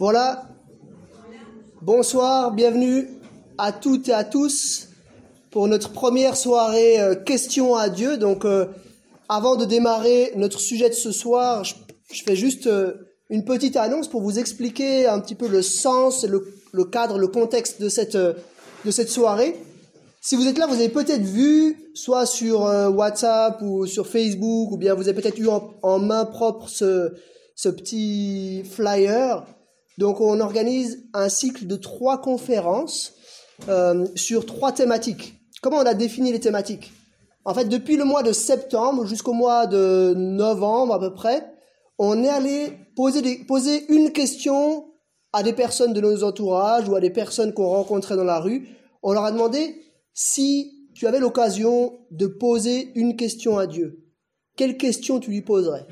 Voilà. Bonsoir, bienvenue à toutes et à tous pour notre première soirée euh, questions à Dieu. Donc, euh, avant de démarrer notre sujet de ce soir, je, fais juste euh, une petite annonce pour vous expliquer un petit peu le sens, le, cadre, le contexte de cette, de cette soirée. Si vous êtes là, vous avez peut-être vu, soit sur WhatsApp ou sur Facebook, ou bien vous avez peut-être eu en, main propre ce, ce petit flyer. Donc on organise un cycle de trois conférences euh, sur trois thématiques. Comment on a défini les thématiques? En fait, depuis le mois de septembre jusqu'au mois de novembre à peu près, on est allé poser, poser une question à des personnes de nos entourages ou à des personnes qu'on rencontrait dans la rue. On leur a demandé si tu avais l'occasion de poser une question à Dieu, quelle question tu lui poserais?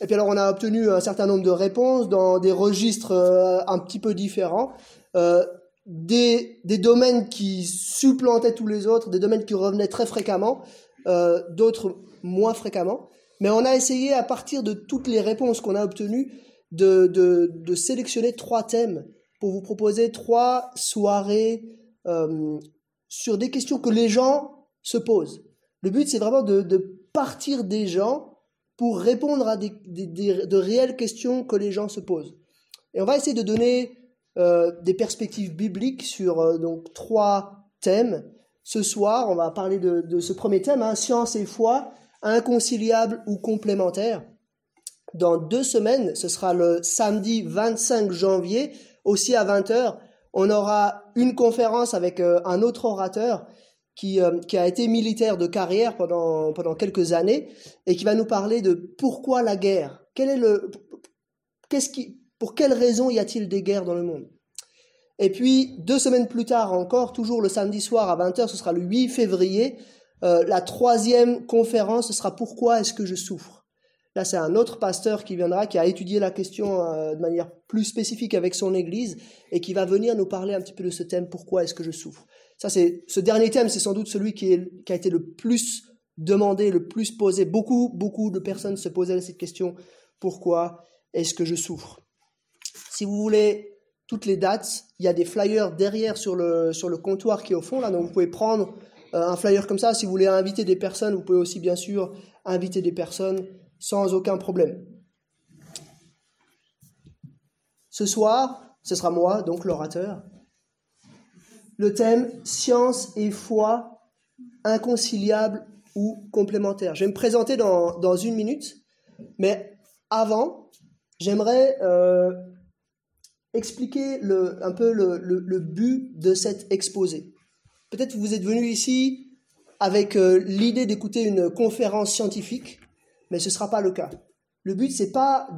Et puis alors on a obtenu un certain nombre de réponses dans des registres euh, un petit peu différents, euh, des, des, domaines qui supplantaient tous les autres, des domaines qui revenaient très fréquemment, euh, d'autres moins fréquemment. Mais on a essayé à partir de toutes les réponses qu'on a obtenues de, de, de, sélectionner trois thèmes pour vous proposer trois soirées sur des questions que les gens se posent. Le but c'est vraiment de, de partir des gens pour répondre à des, de réelles questions que les gens se posent. Et on va essayer de donner euh, des perspectives bibliques sur euh, donc trois thèmes. Ce soir, on va parler de, de ce premier thème, hein, science et foi, inconciliables ou complémentaires. Dans deux semaines, ce sera le samedi 25 janvier, aussi à 20h, on aura une conférence avec euh, un autre orateur qui, euh, qui, a été militaire de carrière pendant, pendant quelques années et qui va nous parler de pourquoi la guerre. Quel est le, qu'est-ce qui, pour quelles raisons y a-t-il des guerres dans le monde? Et puis, deux semaines plus tard encore, toujours le samedi soir à 20h, ce sera le 8 février, euh, la troisième conférence, ce sera Pourquoi est-ce que je souffre? Là, c'est un autre pasteur qui viendra, qui a étudié la question euh, de manière plus spécifique avec son Église et qui va venir nous parler un petit peu de ce thème Pourquoi est-ce que je souffre? C'est ce dernier thème, c'est sans doute celui qui, a été le plus demandé, le plus posé. Beaucoup, beaucoup de personnes se posaient cette question pourquoi est-ce que je souffre? Si vous voulez toutes les dates, il y a des flyers derrière sur le, sur le comptoir qui est au fond là, donc vous pouvez prendre euh, un flyer comme ça. Si vous voulez inviter des personnes, vous pouvez aussi bien sûr inviter des personnes sans aucun problème. Ce soir, ce sera moi, donc l'orateur, le thème science et foi inconciliables ou complémentaires. Je vais me présenter dans, dans une minute, mais avant, j'aimerais euh, expliquer le, un peu le, le, but de cet exposé. Peut-être que vous êtes venu ici avec euh, l'idée d'écouter une conférence scientifique, mais ce ne sera pas le cas. Le but, c'est pas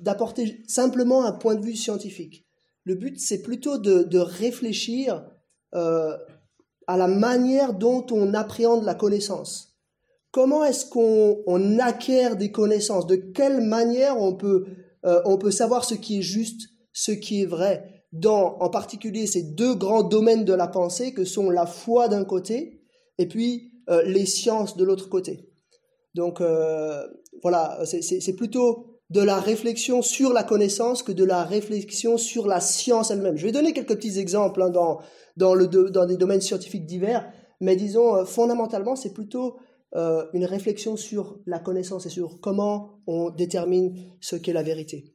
d'apporter de, simplement un point de vue scientifique. Le but, c'est plutôt de, de réfléchir euh, à la manière dont on appréhende la connaissance. Comment est-ce qu'on acquiert des connaissances? De quelle manière on peut, euh, on peut savoir ce qui est juste, ce qui est vrai? Dans, en particulier, ces deux grands domaines de la pensée que sont la foi d'un côté et puis euh, les sciences de l'autre côté. Donc voilà, c'est plutôt de la réflexion sur la connaissance que de la réflexion sur la science elle-même. Je vais donner quelques petits exemples hein, dans, dans, le, dans des domaines scientifiques divers, mais disons, euh, fondamentalement, c'est plutôt euh, une réflexion sur la connaissance et sur comment on détermine ce qu'est la vérité.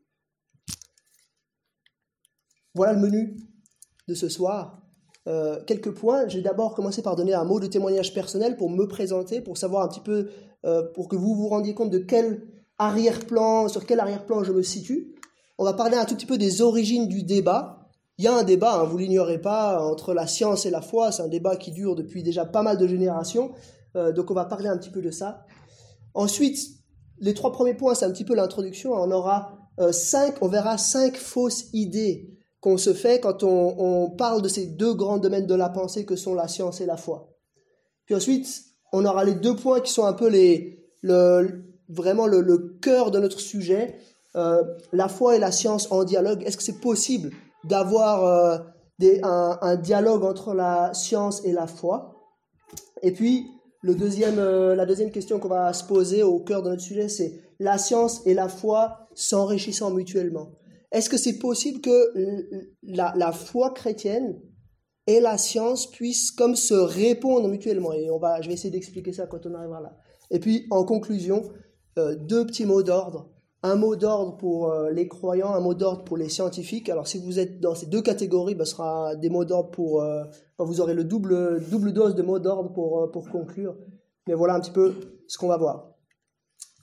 Voilà le menu de ce soir. Euh, quelques points. Je vais d'abord commencer par donner un mot de témoignage personnel pour me présenter, pour savoir un petit peu, pour que vous vous rendiez compte de quel arrière-plan, sur quel arrière-plan je me situe. On va parler un tout petit peu des origines du débat. Il y a un débat, hein, vous l'ignorez pas, entre la science et la foi. C'est un débat qui dure depuis déjà pas mal de générations. Euh, donc on va parler un petit peu de ça. Ensuite, les trois premiers points, c'est un petit peu l'introduction. On aura euh, cinq, on verra cinq fausses idées qu'on se fait quand on, parle de ces deux grands domaines de la pensée que sont la science et la foi. Puis ensuite, on aura les deux points qui sont un peu les, le, vraiment le, cœur de notre sujet, euh, la foi et la science en dialogue. Est-ce que c'est possible d'avoir euh, un, dialogue entre la science et la foi? Et puis, le deuxième, euh, la deuxième question qu'on va se poser au cœur de notre sujet, c'est la science et la foi s'enrichissant mutuellement. est-ce que c'est possible que la, la, foi chrétienne et la science puissent comme se répondre mutuellement? Et on va, je vais essayer d'expliquer ça quand on arrivera là. Et puis, en conclusion, deux petits mots d'ordre. Un mot d'ordre pour euh, les croyants, un mot d'ordre pour les scientifiques. Alors, si vous êtes dans ces deux catégories, ben, ce sera des mots d'ordre pour... Euh, vous aurez le double, double dose de mots d'ordre pour, pour conclure. Mais voilà un petit peu ce qu'on va voir.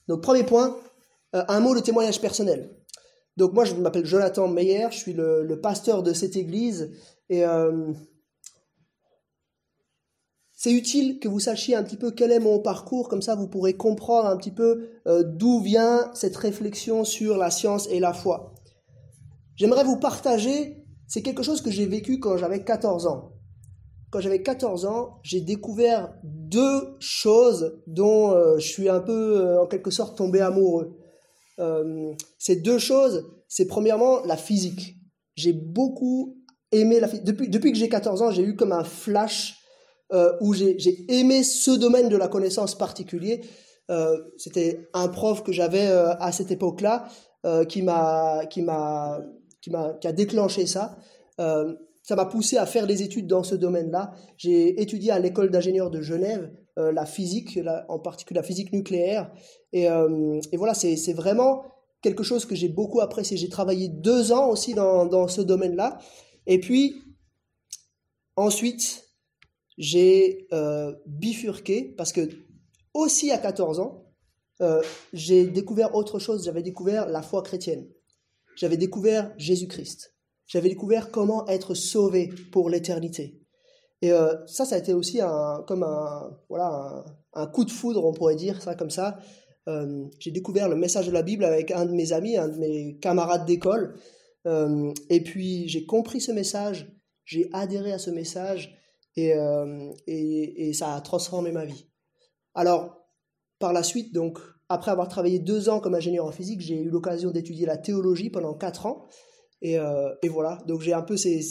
Donc, premier point, un mot de témoignage personnel. Donc, moi, je m'appelle Jonathan Meyer, je suis le, le, pasteur de cette église. Et c'est utile que vous sachiez un petit peu quel est mon parcours, comme ça vous pourrez comprendre un petit peu euh, d'où vient cette réflexion sur la science et la foi. J'aimerais vous partager, c'est quelque chose que j'ai vécu quand j'avais 14 ans. Quand j'avais 14 ans, j'ai découvert deux choses dont euh, je suis un peu, euh, en quelque sorte, tombé amoureux. ces deux choses, c'est premièrement la physique. J'ai beaucoup aimé la physique. Depuis, depuis que j'ai 14 ans, j'ai eu comme un flash euh, où j'ai aimé ce domaine de la connaissance particulier. Euh, C'était un prof que j'avais euh, à cette époque-là qui m'a qui m'a qui m'a qui a déclenché ça. Ça m'a poussé à faire des études dans ce domaine-là. J'ai étudié à l'école d'ingénieurs de Genève la physique, en particulier la physique nucléaire. Et, et voilà, c'est vraiment quelque chose que j'ai beaucoup apprécié. J'ai travaillé deux ans aussi dans, dans ce domaine-là. Et puis, ensuite, j'ai euh, bifurqué parce que aussi à 14 ans, euh, j'ai découvert autre chose. J'avais découvert la foi chrétienne. J'avais découvert Jésus-Christ. J'avais découvert comment être sauvé pour l'éternité. Et euh, ça, ça a été aussi un, comme un, voilà, un, coup de foudre, on pourrait dire ça comme ça. j'ai découvert le message de la Bible avec un de mes amis, un de mes camarades d'école. et puis j'ai compris ce message, j'ai adhéré à ce message euh, et, ça a transformé ma vie. Alors, par la suite, donc, après avoir travaillé deux ans comme ingénieur en physique, j'ai eu l'occasion d'étudier la théologie pendant quatre ans. Et, euh, voilà, donc j'ai un peu ces,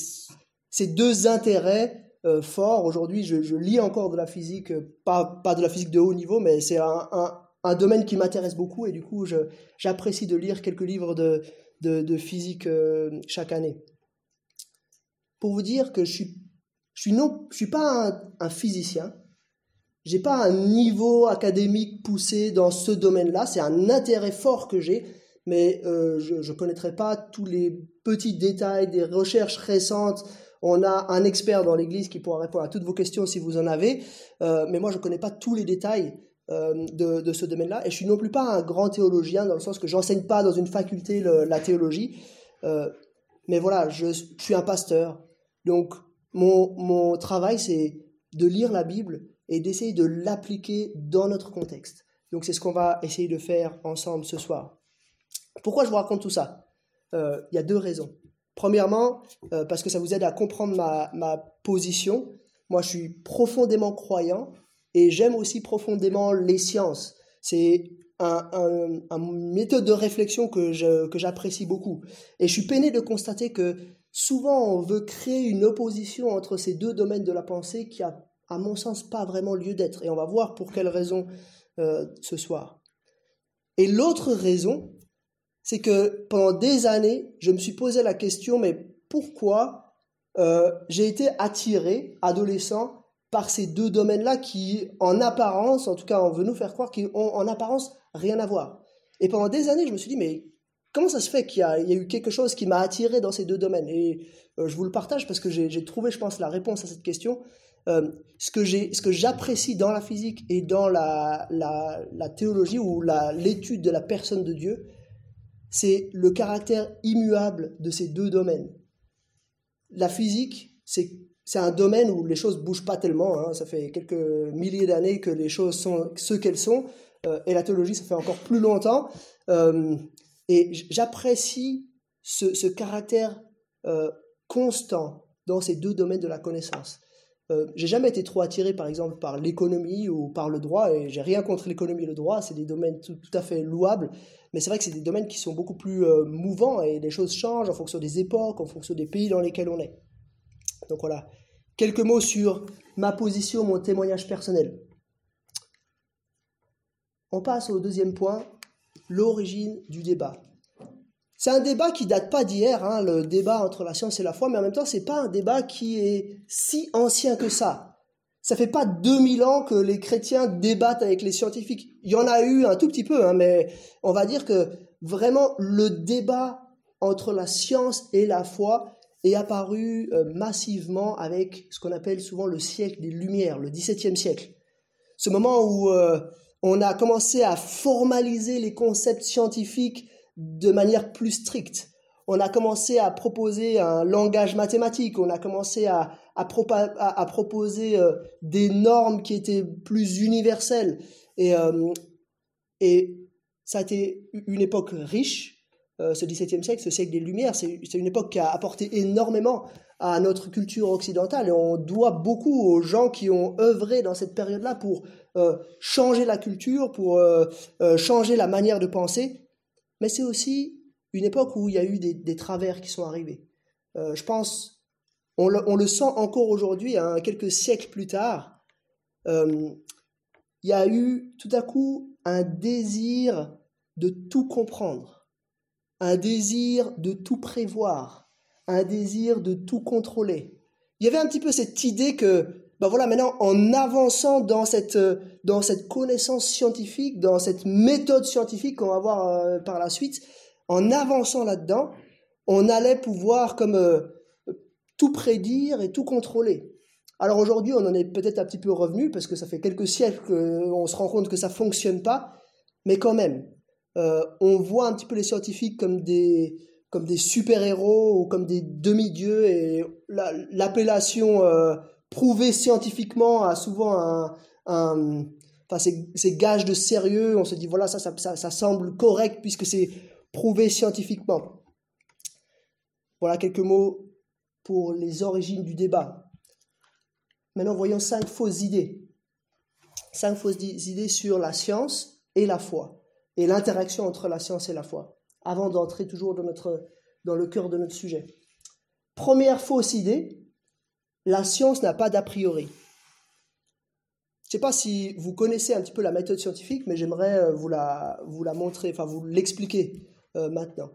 deux intérêts euh, forts. Aujourd'hui, je, lis encore de la physique, pas, de la physique de haut niveau, mais c'est un, domaine qui m'intéresse beaucoup. Et du coup, j'apprécie de lire quelques livres de physique chaque année. Pour vous dire que je suis je suis non, je suis pas un, un physicien. J'ai pas un niveau académique poussé dans ce domaine-là. C'est un intérêt fort que j'ai, mais euh, je ne connaîtrai pas tous les petits détails des recherches récentes. On a un expert dans l'Église qui pourra répondre à toutes vos questions si vous en avez, euh, mais moi je ne connais pas tous les détails euh, de, ce domaine-là. Et je suis non plus pas un grand théologien dans le sens que j'enseigne pas dans une faculté la théologie. Mais voilà, je, je suis un pasteur. Donc mon, travail, c'est de lire la Bible et d'essayer de l'appliquer dans notre contexte. Donc c'est ce qu'on va essayer de faire ensemble ce soir. Pourquoi je vous raconte tout ça? Euh, Il y a deux raisons. Premièrement, euh, parce que ça vous aide à comprendre ma, position. Moi, je suis profondément croyant et j'aime aussi profondément les sciences. C'est une un, méthode de réflexion que j'apprécie beaucoup. Et je suis peiné de constater que Souvent, on veut créer une opposition entre ces deux domaines de la pensée qui a, à mon sens, pas vraiment lieu d'être. Et on va voir pour quelle raison euh, ce soir. Et l'autre raison, c'est que pendant des années, je me suis posé la question, mais pourquoi euh, j'ai été attiré, adolescent, par ces deux domaines-là qui, en apparence, en tout cas, on veut nous faire croire qu'ils ont en apparence rien à voir. Et pendant des années, je me suis dit, mais comment ça se fait qu'il y, a eu quelque chose qui m'a attiré dans ces deux domaines? Et euh, je vous le partage parce que j'ai trouvé, je pense, la réponse à cette question. Euh, ce que j'apprécie dans la physique et dans la, théologie ou l'étude de la personne de Dieu, c'est le caractère immuable de ces deux domaines. La physique, c'est un domaine où les choses bougent pas tellement. Hein. Ça fait quelques milliers d'années que les choses sont ce qu'elles sont. Euh, et la théologie, ça fait encore plus longtemps. Et j'apprécie ce, caractère euh, constant dans ces deux domaines de la connaissance. Euh, j'ai jamais été trop attiré, par exemple, par l'économie ou par le droit, et j'ai rien contre l'économie et le droit, c'est des domaines tout, à fait louables, mais c'est vrai que c'est des domaines qui sont beaucoup plus euh, mouvants et les choses changent en fonction des époques, en fonction des pays dans lesquels on est. Donc voilà, quelques mots sur ma position, mon témoignage personnel. On passe au deuxième point, l'origine du débat. C'est un débat qui date pas d'hier, hein, le débat entre la science et la foi, mais en même temps, c'est pas un débat qui est si ancien que ça. Ça fait pas 2000 ans que les chrétiens débattent avec les scientifiques. Il y en a eu un tout petit peu, hein, mais on va dire que vraiment le débat entre la science et la foi est apparu euh, massivement avec ce qu'on appelle souvent le siècle des Lumières, le XVIIe siècle. Ce moment où euh, on a commencé à formaliser les concepts scientifiques de manière plus stricte. On a commencé à proposer un langage mathématique, on a commencé à, proposer euh, des normes qui étaient plus universelles. Et, et ça a été une époque riche, euh, ce XVIIe siècle, ce siècle des Lumières, c'est une époque qui a apporté énormément à notre culture occidentale et on doit beaucoup aux gens qui ont œuvré dans cette période-là pour euh, changer la culture, pour euh, changer la manière de penser. Mais c'est aussi une époque où il y a eu des, travers qui sont arrivés. je pense, on le, sent encore aujourd'hui, hein, quelques siècles plus tard, il y a eu tout à coup un désir de tout comprendre un désir de tout prévoir, un désir de tout contrôler. Il y avait un petit peu cette idée que, ben voilà, maintenant, en avançant dans cette, dans cette connaissance scientifique, dans cette méthode scientifique qu'on va voir euh, par la suite, en avançant là-dedans, on allait pouvoir comme euh, tout prédire et tout contrôler. Alors aujourd'hui, on en est peut-être un petit peu revenu parce que ça fait quelques siècles qu'on se rend compte que ça fonctionne pas, mais quand même, euh, on voit un petit peu les scientifiques comme des, comme des super-héros ou comme des demi-dieux et l'appellation euh, prouvée scientifiquement a souvent un, gage de sérieux, on se dit voilà ça, ça, semble correct puisque c'est prouvé scientifiquement. Voilà quelques mots pour les origines du débat. Maintenant voyons cinq fausses idées. Cinq fausses idées sur la science et la foi et l'interaction entre la science et la foi, avant d'entrer toujours dans, dans le cœur de notre sujet. Première fausse idée, la science n'a pas d'a priori. Je ne sais pas si vous connaissez un petit peu la méthode scientifique, mais j'aimerais euh, vous la, vous la montrer, enfin vous l'expliquer euh, maintenant.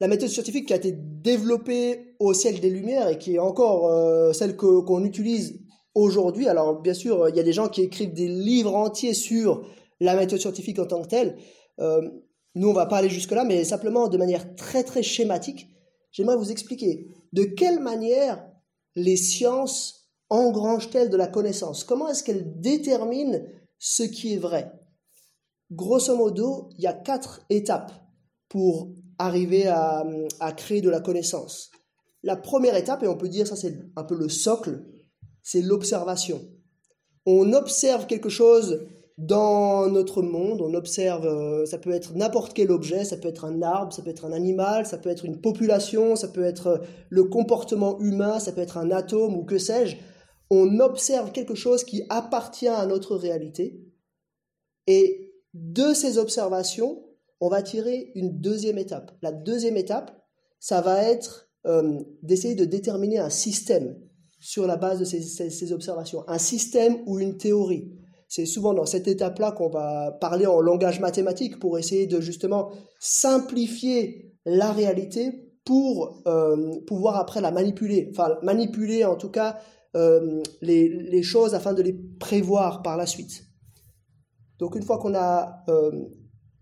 La méthode scientifique qui a été développée au siècle des Lumières et qui est encore euh, celle qu'on utilise aujourd'hui. Alors bien sûr, il y a des gens qui écrivent des livres entiers sur la méthode scientifique en tant que telle. Nous, on va pas aller jusque-là, mais simplement de manière très très schématique, j'aimerais vous expliquer de quelle manière les sciences engrangent-elles de la connaissance? Comment est-ce qu'elles déterminent ce qui est vrai? Grosso modo, il y a quatre étapes pour arriver à, créer de la connaissance. La première étape, et on peut dire ça c'est un peu le socle, c'est l'observation. On observe quelque chose dans notre monde, on observe, euh, ça peut être n'importe quel objet, ça peut être un arbre, ça peut être un animal, ça peut être une population, ça peut être euh, le comportement humain, ça peut être un atome ou que sais-je. On observe quelque chose qui appartient à notre réalité. Et de ces observations, on va tirer une deuxième étape. La deuxième étape, ça va être euh, d'essayer de déterminer un système sur la base de ces observations, un système ou une théorie. C'est souvent dans cette étape-là qu'on va parler en langage mathématique pour essayer de justement simplifier la réalité pour euh, pouvoir après la manipuler, enfin manipuler en tout cas euh, les, choses afin de les prévoir par la suite. Donc une fois qu'on a euh,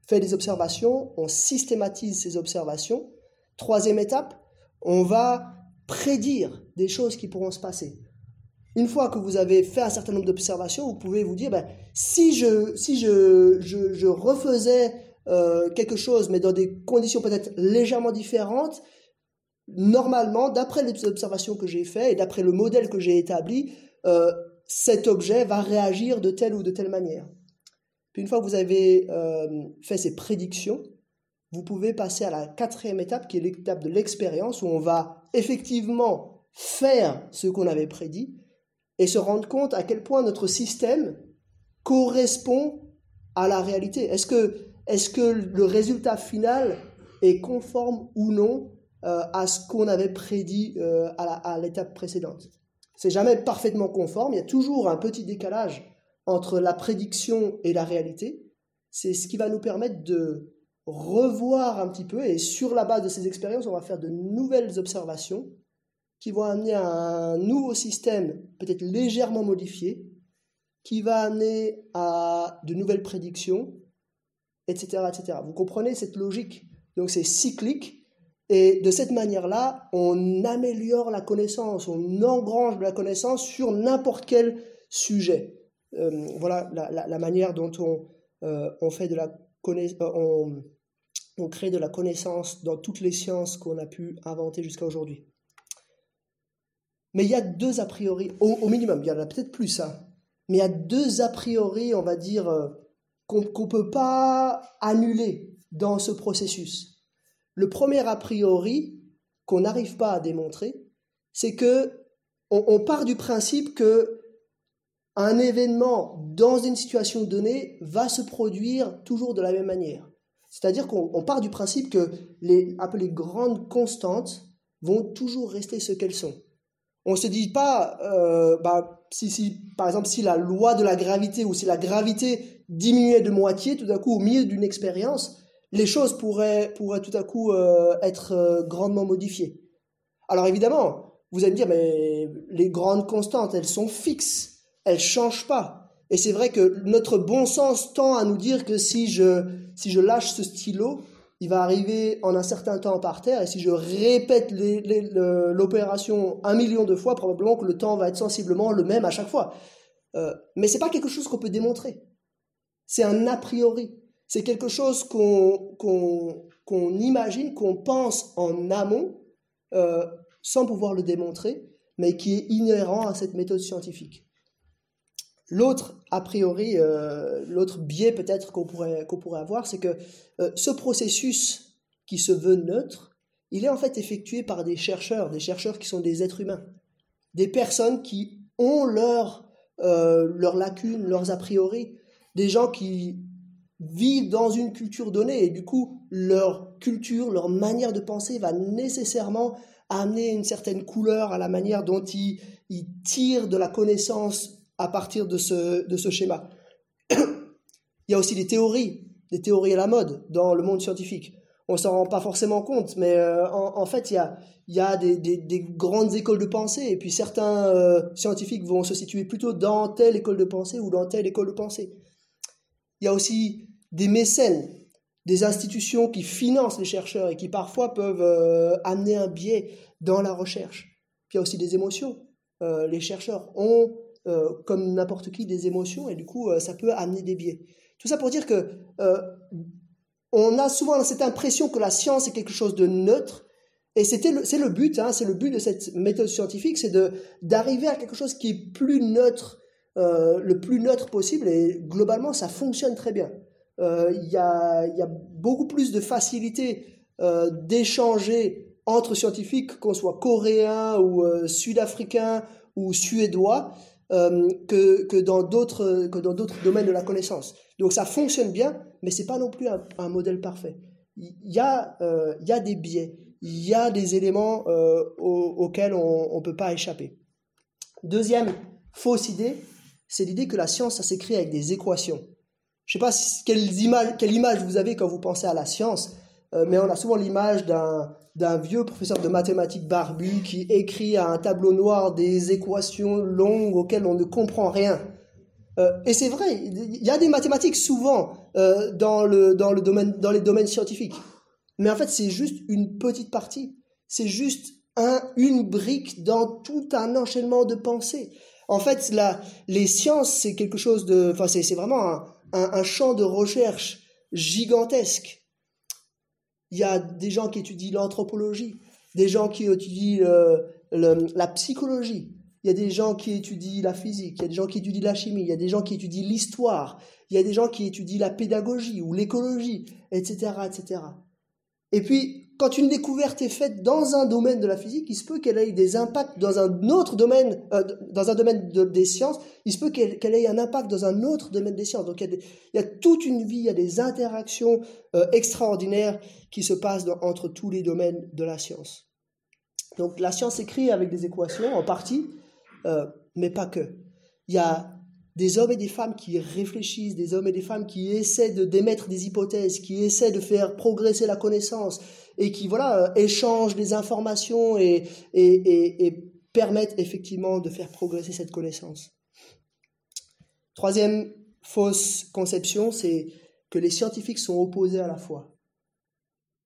fait des observations, on systématise ces observations. Troisième étape, on va prédire des choses qui pourront se passer. Une fois que vous avez fait un certain nombre d'observations, vous pouvez vous dire, ben, si je, si je, je, refaisais euh, quelque chose, mais dans des conditions peut-être légèrement différentes, normalement, d'après les observations que j'ai faites et d'après le modèle que j'ai établi, euh, cet objet va réagir de telle ou de telle manière. Puis une fois que vous avez euh, fait ces prédictions, vous pouvez passer à la quatrième étape, qui est l'étape de l'expérience, où on va effectivement faire ce qu'on avait prédit, et se rendre compte à quel point notre système correspond à la réalité. Est-ce que, est que le résultat final est conforme ou non euh, à ce qu'on avait prédit euh, à l'étape précédente? C'est jamais parfaitement conforme, il y a toujours un petit décalage entre la prédiction et la réalité. C'est ce qui va nous permettre de revoir un petit peu et sur la base de ces expériences, on va faire de nouvelles observations qui vont amener à un nouveau système peut-être légèrement modifié, qui va amener à de nouvelles prédictions, etc., etc. Vous comprenez cette logique? Donc c'est cyclique et de cette manière-là, on améliore la connaissance, on engrange de la connaissance sur n'importe quel sujet. Euh, voilà la, manière dont on, euh, fait de la euh, on crée de la connaissance dans toutes les sciences qu'on a pu inventer jusqu'à aujourd'hui. Mais il y a deux a priori, au, minimum, il y en a peut-être plus, hein, mais il y a deux a priori, on va dire, qu'on ne peut pas annuler dans ce processus. Le premier a priori qu'on n'arrive pas à démontrer, c'est que on, part du principe que un événement dans une situation donnée va se produire toujours de la même manière. C'est-à-dire qu'on part du principe que les appelées grandes constantes vont toujours rester ce qu'elles sont. On se dit pas, euh, bah, si, si, par exemple, si la loi de la gravité ou si la gravité diminuait de moitié, tout à coup, au milieu d'une expérience, les choses pourraient, pourraient tout à coup euh, être euh, grandement modifiées. Alors évidemment, vous allez me dire, mais les grandes constantes, elles sont fixes, elles changent pas. Et c'est vrai que notre bon sens tend à nous dire que si je, si je lâche ce stylo, il va arriver en un certain temps par terre, et si je répète l'opération un million de fois, probablement que le temps va être sensiblement le même à chaque fois. Euh, mais c'est pas quelque chose qu'on peut démontrer. C'est un a priori. C'est quelque chose qu'on imagine, qu'on pense en amont, euh, sans pouvoir le démontrer, mais qui est inhérent à cette méthode scientifique. L'autre, a priori, euh, l'autre biais peut-être qu'on pourrait, pourrait avoir, c'est que euh, ce processus qui se veut neutre, il est en fait effectué par des chercheurs, des chercheurs qui sont des êtres humains, des personnes qui ont leurs leurs lacunes, leurs a priori, des gens qui vivent dans une culture donnée et du coup leur culture, leur manière de penser va nécessairement amener une certaine couleur à la manière dont ils, tirent de la connaissance à partir de ce, de ce schéma. Il y a aussi des théories, des théories à la mode dans le monde scientifique. On s'en rend pas forcément compte, mais euh, en, fait, il y a, y a des, des, grandes écoles de pensée, et puis certains euh, scientifiques vont se situer plutôt dans telle école de pensée ou dans telle école de pensée. Il y a aussi des mécènes, des institutions qui financent les chercheurs et qui parfois peuvent euh, amener un biais dans la recherche. Il y a aussi des émotions. Les chercheurs ont, euh, comme n'importe qui, des émotions et du coup, ça peut amener des biais. Tout ça pour dire que on a souvent cette impression que la science est quelque chose de neutre. Et c'est le but, hein, c'est le but de cette méthode scientifique, c'est d'arriver à quelque chose qui est plus neutre, le plus neutre possible. Et globalement, ça fonctionne très bien. Euh, il y, a, y, a, beaucoup plus de facilité euh, d'échanger entre scientifiques, qu'on soit coréen ou euh, sud-africain ou suédois, que, que, dans d'autres domaines de la connaissance. Donc ça fonctionne bien, mais c'est pas non plus un, modèle parfait. Il y a il y a des biais, il y a des éléments auxquels on ne peut pas échapper. Deuxième fausse idée, c'est l'idée que la science, ça s'écrit avec des équations. Je ne sais pas quelle image, quelle image vous avez quand vous pensez à la science, euh, mais on a souvent l'image d'un vieux professeur de mathématiques barbu qui écrit à un tableau noir des équations longues auxquelles on ne comprend rien. Euh, et c'est vrai, il y a des mathématiques souvent euh, dans, le, dans, le domaine, dans les domaines scientifiques. Mais en fait, c'est juste une petite partie. C'est juste un, une brique dans tout un enchaînement de pensées. En fait, la, les sciences, c'est quelque chose de... Enfin, c'est vraiment un, un, champ de recherche gigantesque. Il y a des gens qui étudient l'anthropologie, des gens qui étudient la psychologie, il y a des gens qui étudient la physique, il y a des gens qui étudient la chimie, il y a des gens qui étudient l'histoire, il y a des gens qui étudient la pédagogie ou l'écologie, etc., etc. Et puis, quand une découverte est faite dans un domaine de la physique, il se peut qu'elle ait des impacts dans un autre domaine, euh, dans un domaine des sciences, il se peut qu'elle ait un impact dans un autre domaine des sciences. Donc il y, a toute une vie, il y a des interactions euh, extraordinaires qui se passent entre tous les domaines de la science. Donc la science écrit avec des équations en partie, euh, mais pas que. Il y a des hommes et des femmes qui réfléchissent, des hommes et des femmes qui essaient de d'émettre des hypothèses, qui essaient de faire progresser la connaissance et qui voilà euh, échangent des informations et, et, et, permettent effectivement de faire progresser cette connaissance. Troisième fausse conception, c'est que les scientifiques sont opposés à la foi.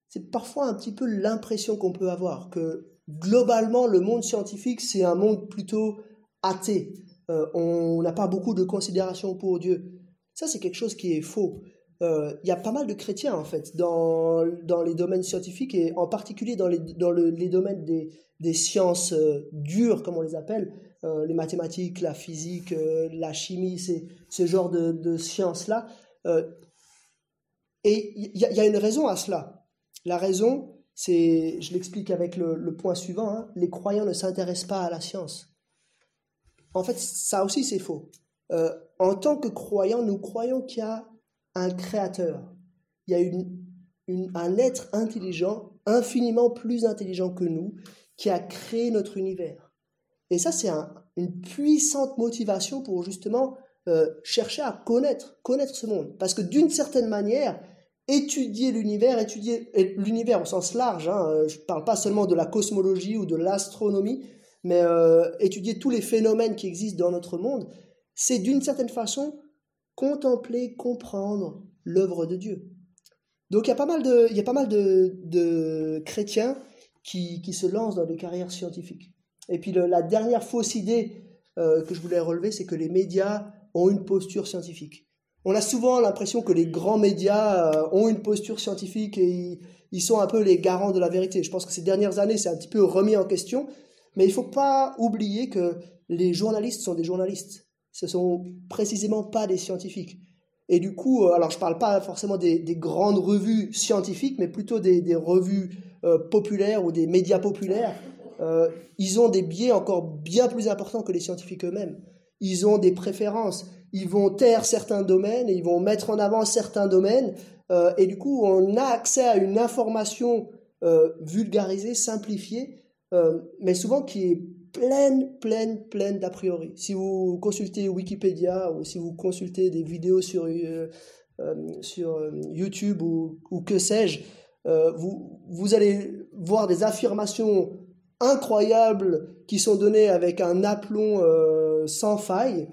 C'est parfois un petit peu l'impression qu'on peut avoir que globalement le monde scientifique c'est un monde plutôt athée euh, on n'a pas beaucoup de considération pour Dieu. Ça, c'est quelque chose qui est faux. Euh, il y a pas mal de chrétiens, en fait, dans, dans les domaines scientifiques et en particulier dans les, dans les domaines des, des sciences euh, dures, comme on les appelle, les mathématiques, la physique, la chimie, c'est ce genre de, de sciences-là. et il y, a une raison à cela. La raison, c'est, je l'explique avec le, le, point suivant, hein, les croyants ne s'intéressent pas à la science. En fait, ça aussi, c'est faux. Euh, en tant que croyants, nous croyons qu'il y a un créateur. Il y a une, un être intelligent, infiniment plus intelligent que nous, qui a créé notre univers. Et ça, c'est une puissante motivation pour justement euh, chercher à connaître, connaître ce monde. Parce que d'une certaine manière, étudier l'univers, étudier l'univers au sens large, hein, je ne parle pas seulement de la cosmologie ou de l'astronomie, mais euh, étudier tous les phénomènes qui existent dans notre monde, c'est d'une certaine façon contempler, comprendre l'œuvre de Dieu. Donc il y a pas mal de, il y a pas mal de, de chrétiens qui, qui, se lancent dans des carrières scientifiques. Et puis la dernière fausse idée euh, que je voulais relever, c'est que les médias ont une posture scientifique. On a souvent l'impression que les grands médias euh, ont une posture scientifique et ils, ils sont un peu les garants de la vérité. Je pense que ces dernières années, c'est un petit peu remis en question, mais il ne faut pas oublier que les journalistes sont des journalistes. Ce sont précisément pas des scientifiques. Et du coup, euh, alors je ne parle pas forcément des, grandes revues scientifiques, mais plutôt des, revues euh, populaires ou des médias populaires. Euh, ils ont des biais encore bien plus importants que les scientifiques eux-mêmes. Ils ont des préférences. Ils vont taire certains domaines, et ils vont mettre en avant certains domaines. et du coup, on a accès à une information vulgarisée, simplifiée, mais souvent qui est pleine, pleine, pleine d'a priori. Si vous consultez Wikipédia ou si vous consultez des vidéos sur, euh, euh, sur YouTube ou, que sais-je, vous, allez voir des affirmations incroyables qui sont données avec un aplomb sans faille,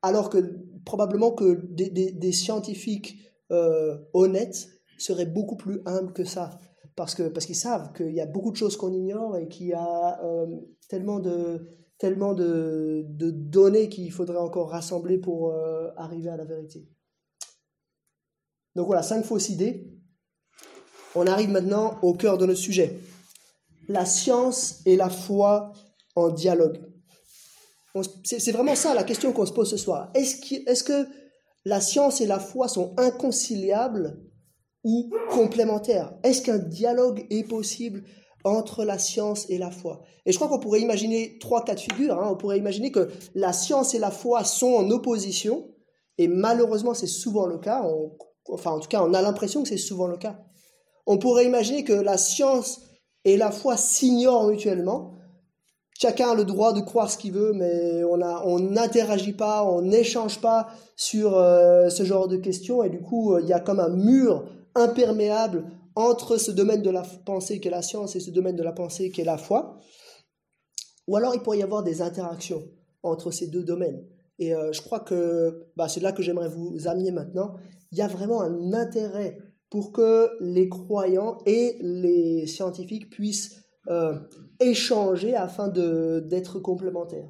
alors que probablement que des, des scientifiques honnêtes seraient beaucoup plus humbles que ça parce que parce qu'ils savent qu'il y a beaucoup de choses qu'on ignore et qu'il y a euh, tellement de tellement de, données qu'il faudrait encore rassembler pour euh, arriver à la vérité. Donc voilà, cinq fausses idées. On arrive maintenant au cœur de notre sujet. La science et la foi en dialogue. C'est vraiment ça la question qu'on se pose ce soir. Est-ce est que la science et la foi sont inconciliables ou complémentaires Est-ce qu'un dialogue est possible entre la science et la foi? Et je crois qu'on pourrait imaginer trois cas de figure. Hein. On pourrait imaginer que la science et la foi sont en opposition, et malheureusement c'est souvent le cas, enfin en tout cas on a l'impression que c'est souvent le cas. On pourrait imaginer que la science et la foi s'ignorent mutuellement. Chacun a le droit de croire ce qu'il veut, mais on n'interagit pas, on n'échange pas sur euh, ce genre de questions, et du coup il y a comme un mur imperméable entre ce domaine de la pensée qu'est la science et ce domaine de la pensée qu'est la foi. Ou alors il pourrait y avoir des interactions entre ces deux domaines. Et euh, je crois que bah, c'est là que j'aimerais vous amener maintenant. Il y a vraiment un intérêt pour que les croyants et les scientifiques puissent euh, échanger afin d'être complémentaires.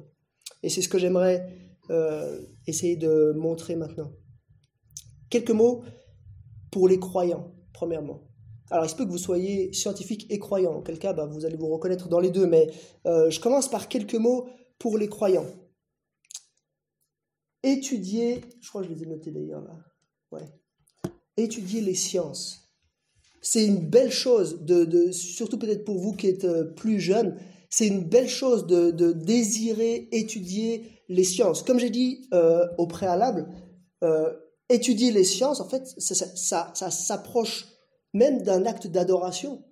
Et c'est ce que j'aimerais euh, essayer de montrer maintenant. Quelques mots pour les croyants, premièrement. Alors, il se peut que vous soyez scientifique et croyant, en quel cas bah, vous allez vous reconnaître dans les deux, mais euh, je commence par quelques mots pour les croyants. Étudier, je crois que je les ai notés d'ailleurs ouais. étudier les sciences. C'est une belle chose, de, surtout peut-être pour vous qui êtes euh, plus jeunes, c'est une belle chose de, désirer étudier les sciences. Comme j'ai dit euh, au préalable, étudier les sciences, en fait, ça, s'approche même d'un acte d'adoration.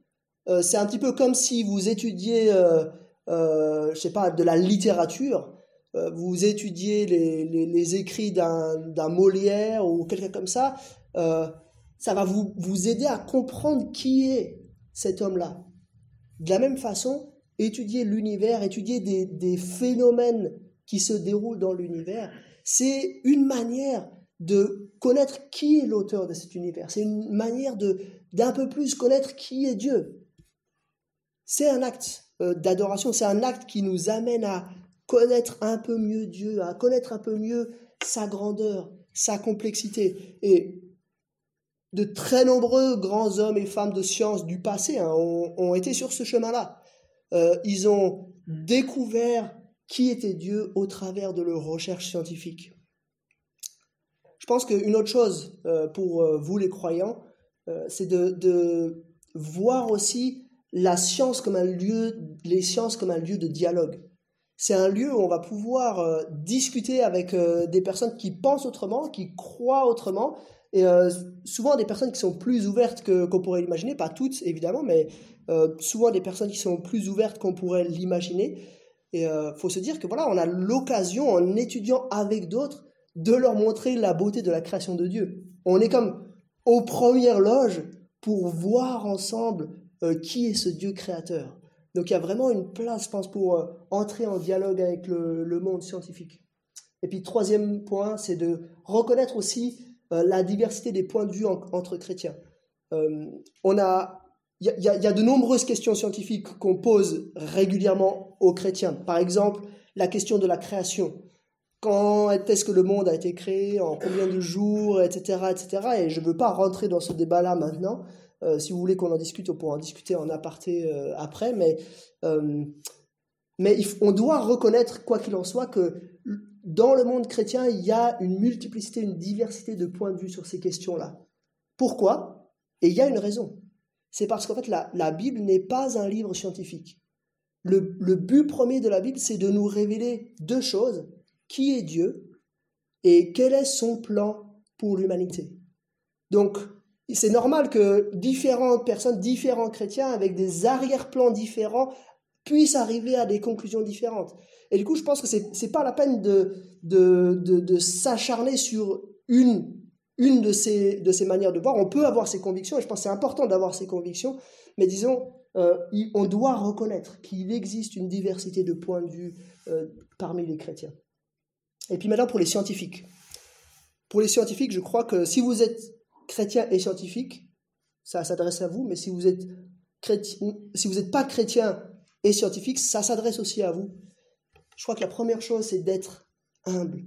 Euh, c'est un petit peu comme si vous étudiez, euh, euh, je sais pas, de la littérature. vous étudiez les, écrits d'un Molière ou quelqu'un comme ça, ça va vous, vous aider à comprendre qui est cet homme-là. De la même façon, étudier l'univers, étudier des, phénomènes qui se déroulent dans l'univers, c'est une manière de connaître qui est l'auteur de cet univers. C'est une manière d'un peu plus connaître qui est Dieu. C'est un acte euh, d'adoration, c'est un acte qui nous amène à connaître un peu mieux Dieu, à connaître un peu mieux sa grandeur, sa complexité. Et de très nombreux grands hommes et femmes de science du passé hein, ont, été sur ce chemin-là. Euh, ils ont découvert qui était Dieu au travers de leurs recherches scientifiques. Je pense qu'une autre chose euh, pour euh, vous les croyants, c'est de, voir aussi la science comme un lieu, les sciences comme un lieu de dialogue. C'est un lieu où on va pouvoir discuter avec des personnes qui pensent autrement, qui croient autrement, et euh, souvent des personnes qui sont plus ouvertes qu'on pourrait l'imaginer, pas toutes évidemment, mais euh, souvent des personnes qui sont plus ouvertes qu'on pourrait l'imaginer. Et il euh, faut se dire que voilà, on a l'occasion en étudiant avec d'autres de leur montrer la beauté de la création de Dieu. On est comme aux premières loges pour voir ensemble qui est ce Dieu créateur. Donc il y a vraiment une place, je pense, pour entrer en dialogue avec le, monde scientifique. Et puis troisième point, c'est de reconnaître aussi euh, la diversité des points de vue entre chrétiens. Euh, on a il y, a de nombreuses questions scientifiques qu'on pose régulièrement aux chrétiens. Par exemple, la question de la création. Quand est-ce que le monde a été créé En combien de jours Etc. etc. Et je ne veux pas rentrer dans ce débat-là maintenant. Euh, si vous voulez qu'on en discute, on pourra en discuter en aparté après. Mais, mais on doit reconnaître, quoi qu'il en soit, que dans le monde chrétien, il y a une multiplicité, une diversité de points de vue sur ces questions-là. Pourquoi? Et il y a une raison. C'est parce qu'en fait, la, Bible n'est pas un livre scientifique. Le but premier de la Bible, c'est de nous révéler deux choses. Qui est Dieu et quel est son plan pour l'humanité. Donc, c'est normal que différentes personnes, différents chrétiens, avec des arrière-plans différents, puissent arriver à des conclusions différentes. Et du coup, je pense que c'est n'est pas la peine de, de, de, s'acharner sur une, une de, ces, de ces manières de voir. On peut avoir ses convictions, et je pense que c'est important d'avoir ses convictions, mais disons, euh, on doit reconnaître qu'il existe une diversité de points de vue euh, parmi les chrétiens. Et puis maintenant, pour les scientifiques. Pour les scientifiques, je crois que si vous êtes chrétien et scientifique, ça s'adresse à vous, mais si vous êtes chrétien, si vous n'êtes pas chrétien et scientifique, ça s'adresse aussi à vous. Je crois que la première chose, c'est d'être humble.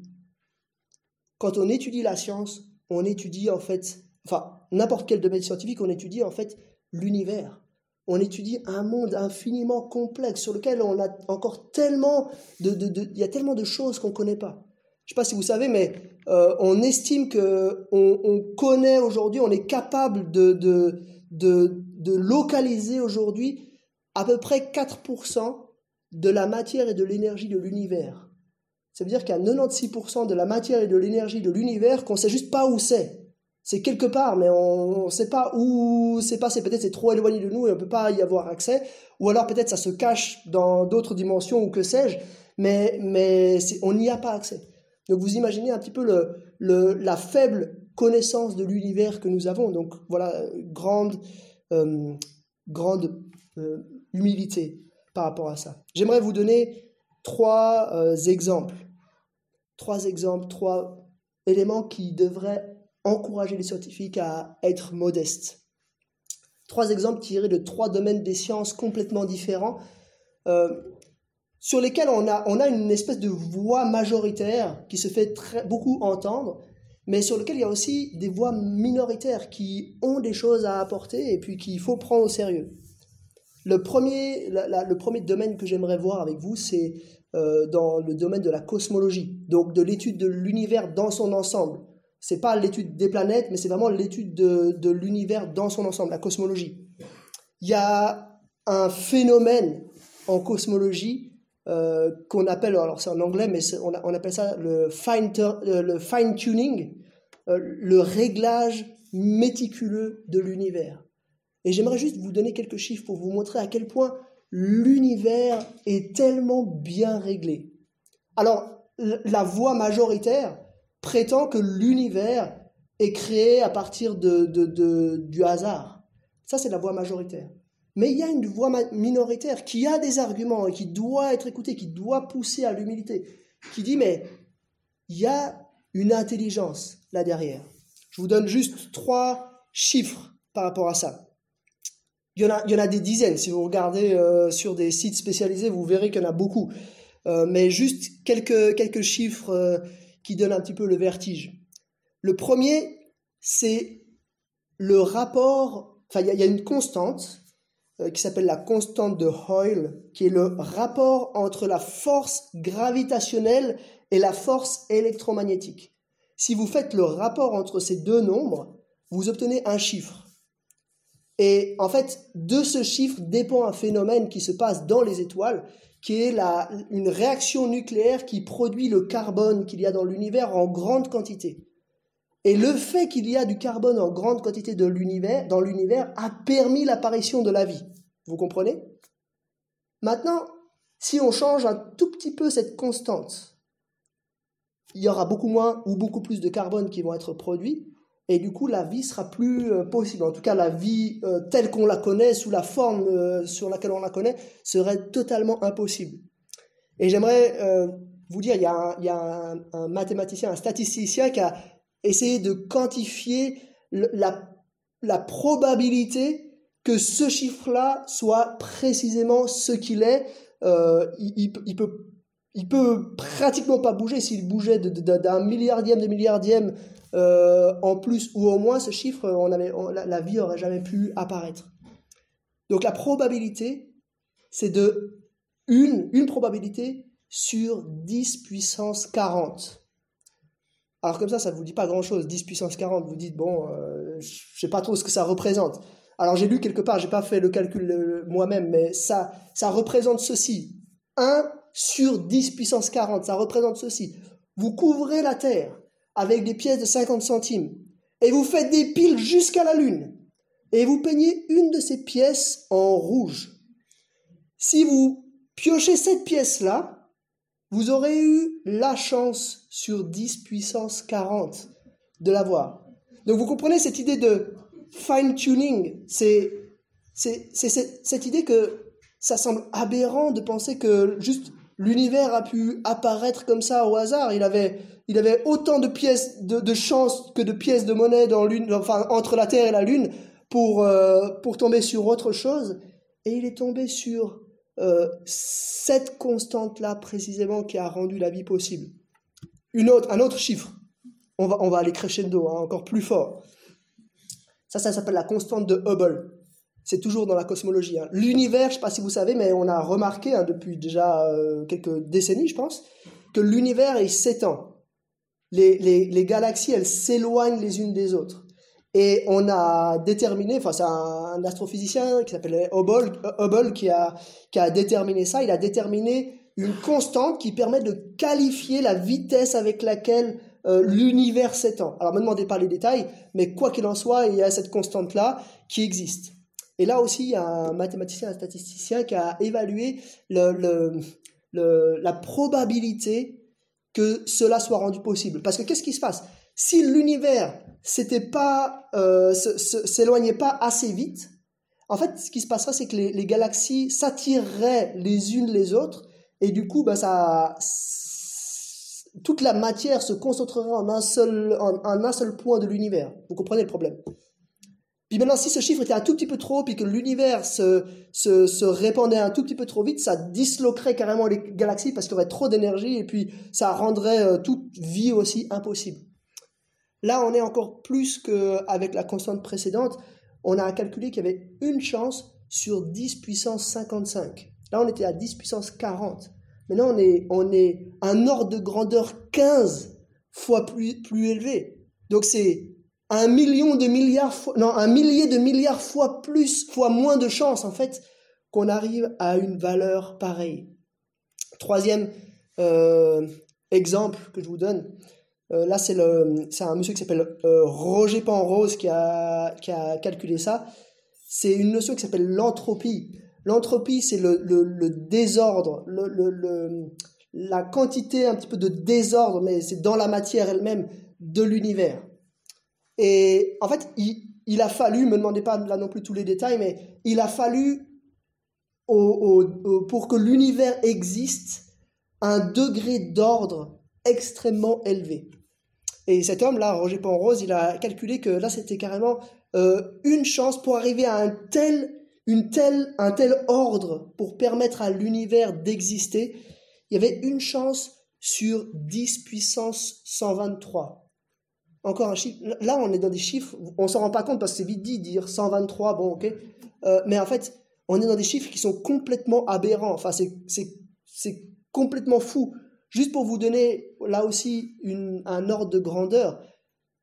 Quand on étudie la science, on étudie en fait, enfin, n'importe quel domaine scientifique, on étudie en fait l'univers. On étudie un monde infiniment complexe sur lequel on a encore tellement de, de, il y a tellement de choses qu'on ne connaît pas. Je ne sais pas si vous savez, mais euh, on estime que on, connaît aujourd'hui, on est capable de, de, de, de localiser aujourd'hui à peu près 4% de la matière et de l'énergie de l'univers. Ça veut dire qu'il y a 96% de la matière et de l'énergie de l'univers qu'on ne sait juste pas où c'est. C'est quelque part, mais on ne sait pas où c'est passé. Peut-être c'est trop éloigné de nous et on ne peut pas y avoir accès. Ou alors peut-être ça se cache dans d'autres dimensions ou que sais-je, mais, mais on n'y a pas accès. Donc vous imaginez un petit peu le, le, la faible connaissance de l'univers que nous avons. Donc voilà, grande, euh, grande euh, humilité par rapport à ça. J'aimerais vous donner trois euh, exemples. Trois exemples, trois éléments qui devraient encourager les scientifiques à être modestes. Trois exemples tirés de trois domaines des sciences complètement différents, euh, sur lesquels on a, on a une espèce de voix majoritaire qui se fait beaucoup entendre, mais sur lesquels il y a aussi des voix minoritaires qui ont des choses à apporter et puis qu'il faut prendre au sérieux. Le premier, le premier domaine que j'aimerais voir avec vous, c'est euh, dans le domaine de la cosmologie, donc de l'étude de l'univers dans son ensemble. C'est pas l'étude des planètes, mais c'est vraiment l'étude de, l'univers dans son ensemble, la cosmologie. Il y a un phénomène en cosmologie euh, qu'on appelle, alors c'est en anglais, mais on, appelle ça le fine, euh, tuning, le réglage méticuleux de l'univers. Et j'aimerais juste vous donner quelques chiffres pour vous montrer à quel point l'univers est tellement bien réglé. Alors, la voix majoritaire prétend que l'univers est créé à partir de, du hasard. Ça, c'est la voix majoritaire. Mais il y a une voix minoritaire qui a des arguments et qui doit être écoutée, qui doit pousser à l'humilité, qui dit, mais il y a une intelligence là derrière. Je vous donne juste trois chiffres par rapport à ça. Il y en a, il y en a des dizaines. Si vous regardez euh, sur des sites spécialisés, vous verrez qu'il y en a beaucoup. Euh, mais juste quelques, quelques chiffres euh, qui donnent un petit peu le vertige. Le premier, c'est le rapport, enfin il y, a une constante qui s'appelle la constante de Hoyle, qui est le rapport entre la force gravitationnelle et la force électromagnétique. Si vous faites le rapport entre ces deux nombres, vous obtenez un chiffre. Et en fait, de ce chiffre dépend un phénomène qui se passe dans les étoiles, qui est la, une réaction nucléaire qui produit le carbone qu'il y a dans l'univers en grande quantité. Et le fait qu'il y a du carbone en grande quantité dans l'univers a permis l'apparition de la vie. Vous comprenez? Maintenant, si on change un tout petit peu cette constante, il y aura beaucoup moins ou beaucoup plus de carbone qui vont être produits, et du coup la vie sera plus euh, possible. En tout cas, la vie euh, telle qu'on la connaît, sous la forme euh, sur laquelle on la connaît, serait totalement impossible. Et j'aimerais vous dire, il y a, un, mathématicien, un statisticien qui a essayé de quantifier la, probabilité que ce chiffre-là soit précisément ce qu'il est. il, il, il peut pratiquement pas bouger. S'il bougeait d'un milliardième de milliardième euh, en plus ou au moins, ce chiffre, on la, vie aurait jamais pu apparaître. Donc la probabilité, c'est de une, une probabilité sur 10 puissance 40. Alors comme ça, ça ne vous dit pas grand-chose. 10 puissance 40, vous dites, bon, euh, je ne sais pas trop ce que ça représente. Alors j'ai lu quelque part, j'ai pas fait le calcul euh, moi-même, mais ça, ça représente ceci. 1 sur 10 puissance 40, ça représente ceci. Vous couvrez la Terre avec des pièces de 50 centimes et vous faites des piles jusqu'à la Lune et vous peignez une de ces pièces en rouge. Si vous piochez cette pièce-là, vous aurez eu la chance sur 10 puissance 40 de l'avoir. Donc vous comprenez cette idée de fine-tuning, c'est cette idée que ça semble aberrant de penser que juste l'univers a pu apparaître comme ça au hasard. Il avait, il avait autant de pièces de, chance que de pièces de monnaie dans lune, enfin, entre la Terre et la Lune pour, euh, pour tomber sur autre chose. Et il est tombé sur euh, cette constante-là précisément qui a rendu la vie possible. Une autre, un autre chiffre. On va, on va aller crescendo, hein, encore plus fort. Ça, ça s'appelle la constante de Hubble c'est toujours dans la cosmologie. Hein. L'univers, je ne sais pas si vous savez, mais on a remarqué hein, depuis déjà euh, quelques décennies, je pense, que l'univers, il s'étend. Les, galaxies, elles s'éloignent les unes des autres. Et on a déterminé, enfin c'est un, astrophysicien qui s'appelle Hubble, Hubble qui, a, qui a déterminé ça, il a déterminé une constante qui permet de qualifier la vitesse avec laquelle euh, l'univers s'étend. Alors ne me demandez pas les détails, mais quoi qu'il en soit, il y a cette constante-là qui existe. Et là aussi, il y a un mathématicien, un statisticien qui a évalué le, le, la probabilité que cela soit rendu possible. Parce que qu'est-ce qui se passe? Si l'univers s'était pas euh, s'éloignait pas assez vite, en fait, ce qui se passerait, c'est que les, galaxies s'attireraient les unes les autres, et du coup, bah, ça, toute la matière se concentrerait en un seul, en un seul point de l'univers. Vous comprenez le problème? Puis maintenant, si ce chiffre était un tout petit peu trop, puis que l'univers se, se, répandait un tout petit peu trop vite, ça disloquerait carrément les galaxies parce qu'il y aurait trop d'énergie, et puis ça rendrait euh, toute vie aussi impossible. Là, on est encore plus qu'avec la constante précédente. On a calculé qu'il y avait une chance sur 10 puissance 55. Là, on était à 10 puissance 40. Maintenant, on est, on est un ordre de grandeur 15 fois plus, plus élevé. Donc, c'est un million de milliards non, un millier de milliards fois plus, fois moins de chances, en fait, qu'on arrive à une valeur pareille. Troisième euh, exemple que je vous donne, euh, là, c'est, un monsieur qui s'appelle euh, Roger Penrose qui a, qui a calculé ça. C'est une notion qui s'appelle l'entropie. L'entropie, c'est le, le, le désordre, le, la quantité un petit peu de désordre, mais c'est dans la matière elle-même de l'univers. Et en fait, il, a fallu, me demandez pas là non plus tous les détails, mais il a fallu pour que l'univers existe un degré d'ordre extrêmement élevé. Et cet homme-là, Roger Penrose, il a calculé que là, c'était carrément euh, une chance pour arriver à un tel, une telle, un tel ordre pour permettre à l'univers d'exister. Il y avait une chance sur 10 puissance 123. Encore un chiffre. Là, on est dans des chiffres, on s'en rend pas compte parce que c'est vite dit, dire 123, bon, ok. Euh, mais en fait, on est dans des chiffres qui sont complètement aberrants. Enfin, c'est complètement fou. Juste pour vous donner là aussi un ordre de grandeur,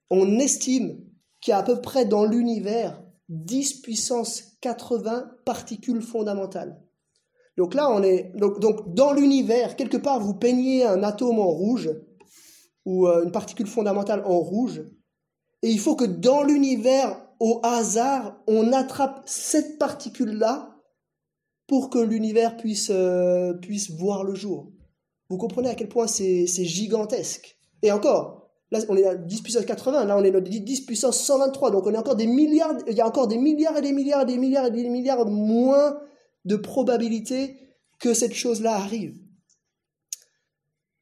on estime qu'il y a à peu près dans l'univers 10 puissance 80 particules fondamentales. Donc là, on est donc dans l'univers, quelque part, vous peignez un atome en rouge ou euh, une particule fondamentale en rouge, et il faut que dans l'univers, au hasard, on attrape cette particule-là pour que l'univers puisse, euh, puisse voir le jour. Vous comprenez à quel point c'est gigantesque. Et encore, là on est à 10 puissance 80, là on est à 10 puissance 123, donc on est encore des milliards, il y a encore des milliards et des milliards et des milliards et des milliards moins de probabilité que cette chose-là arrive.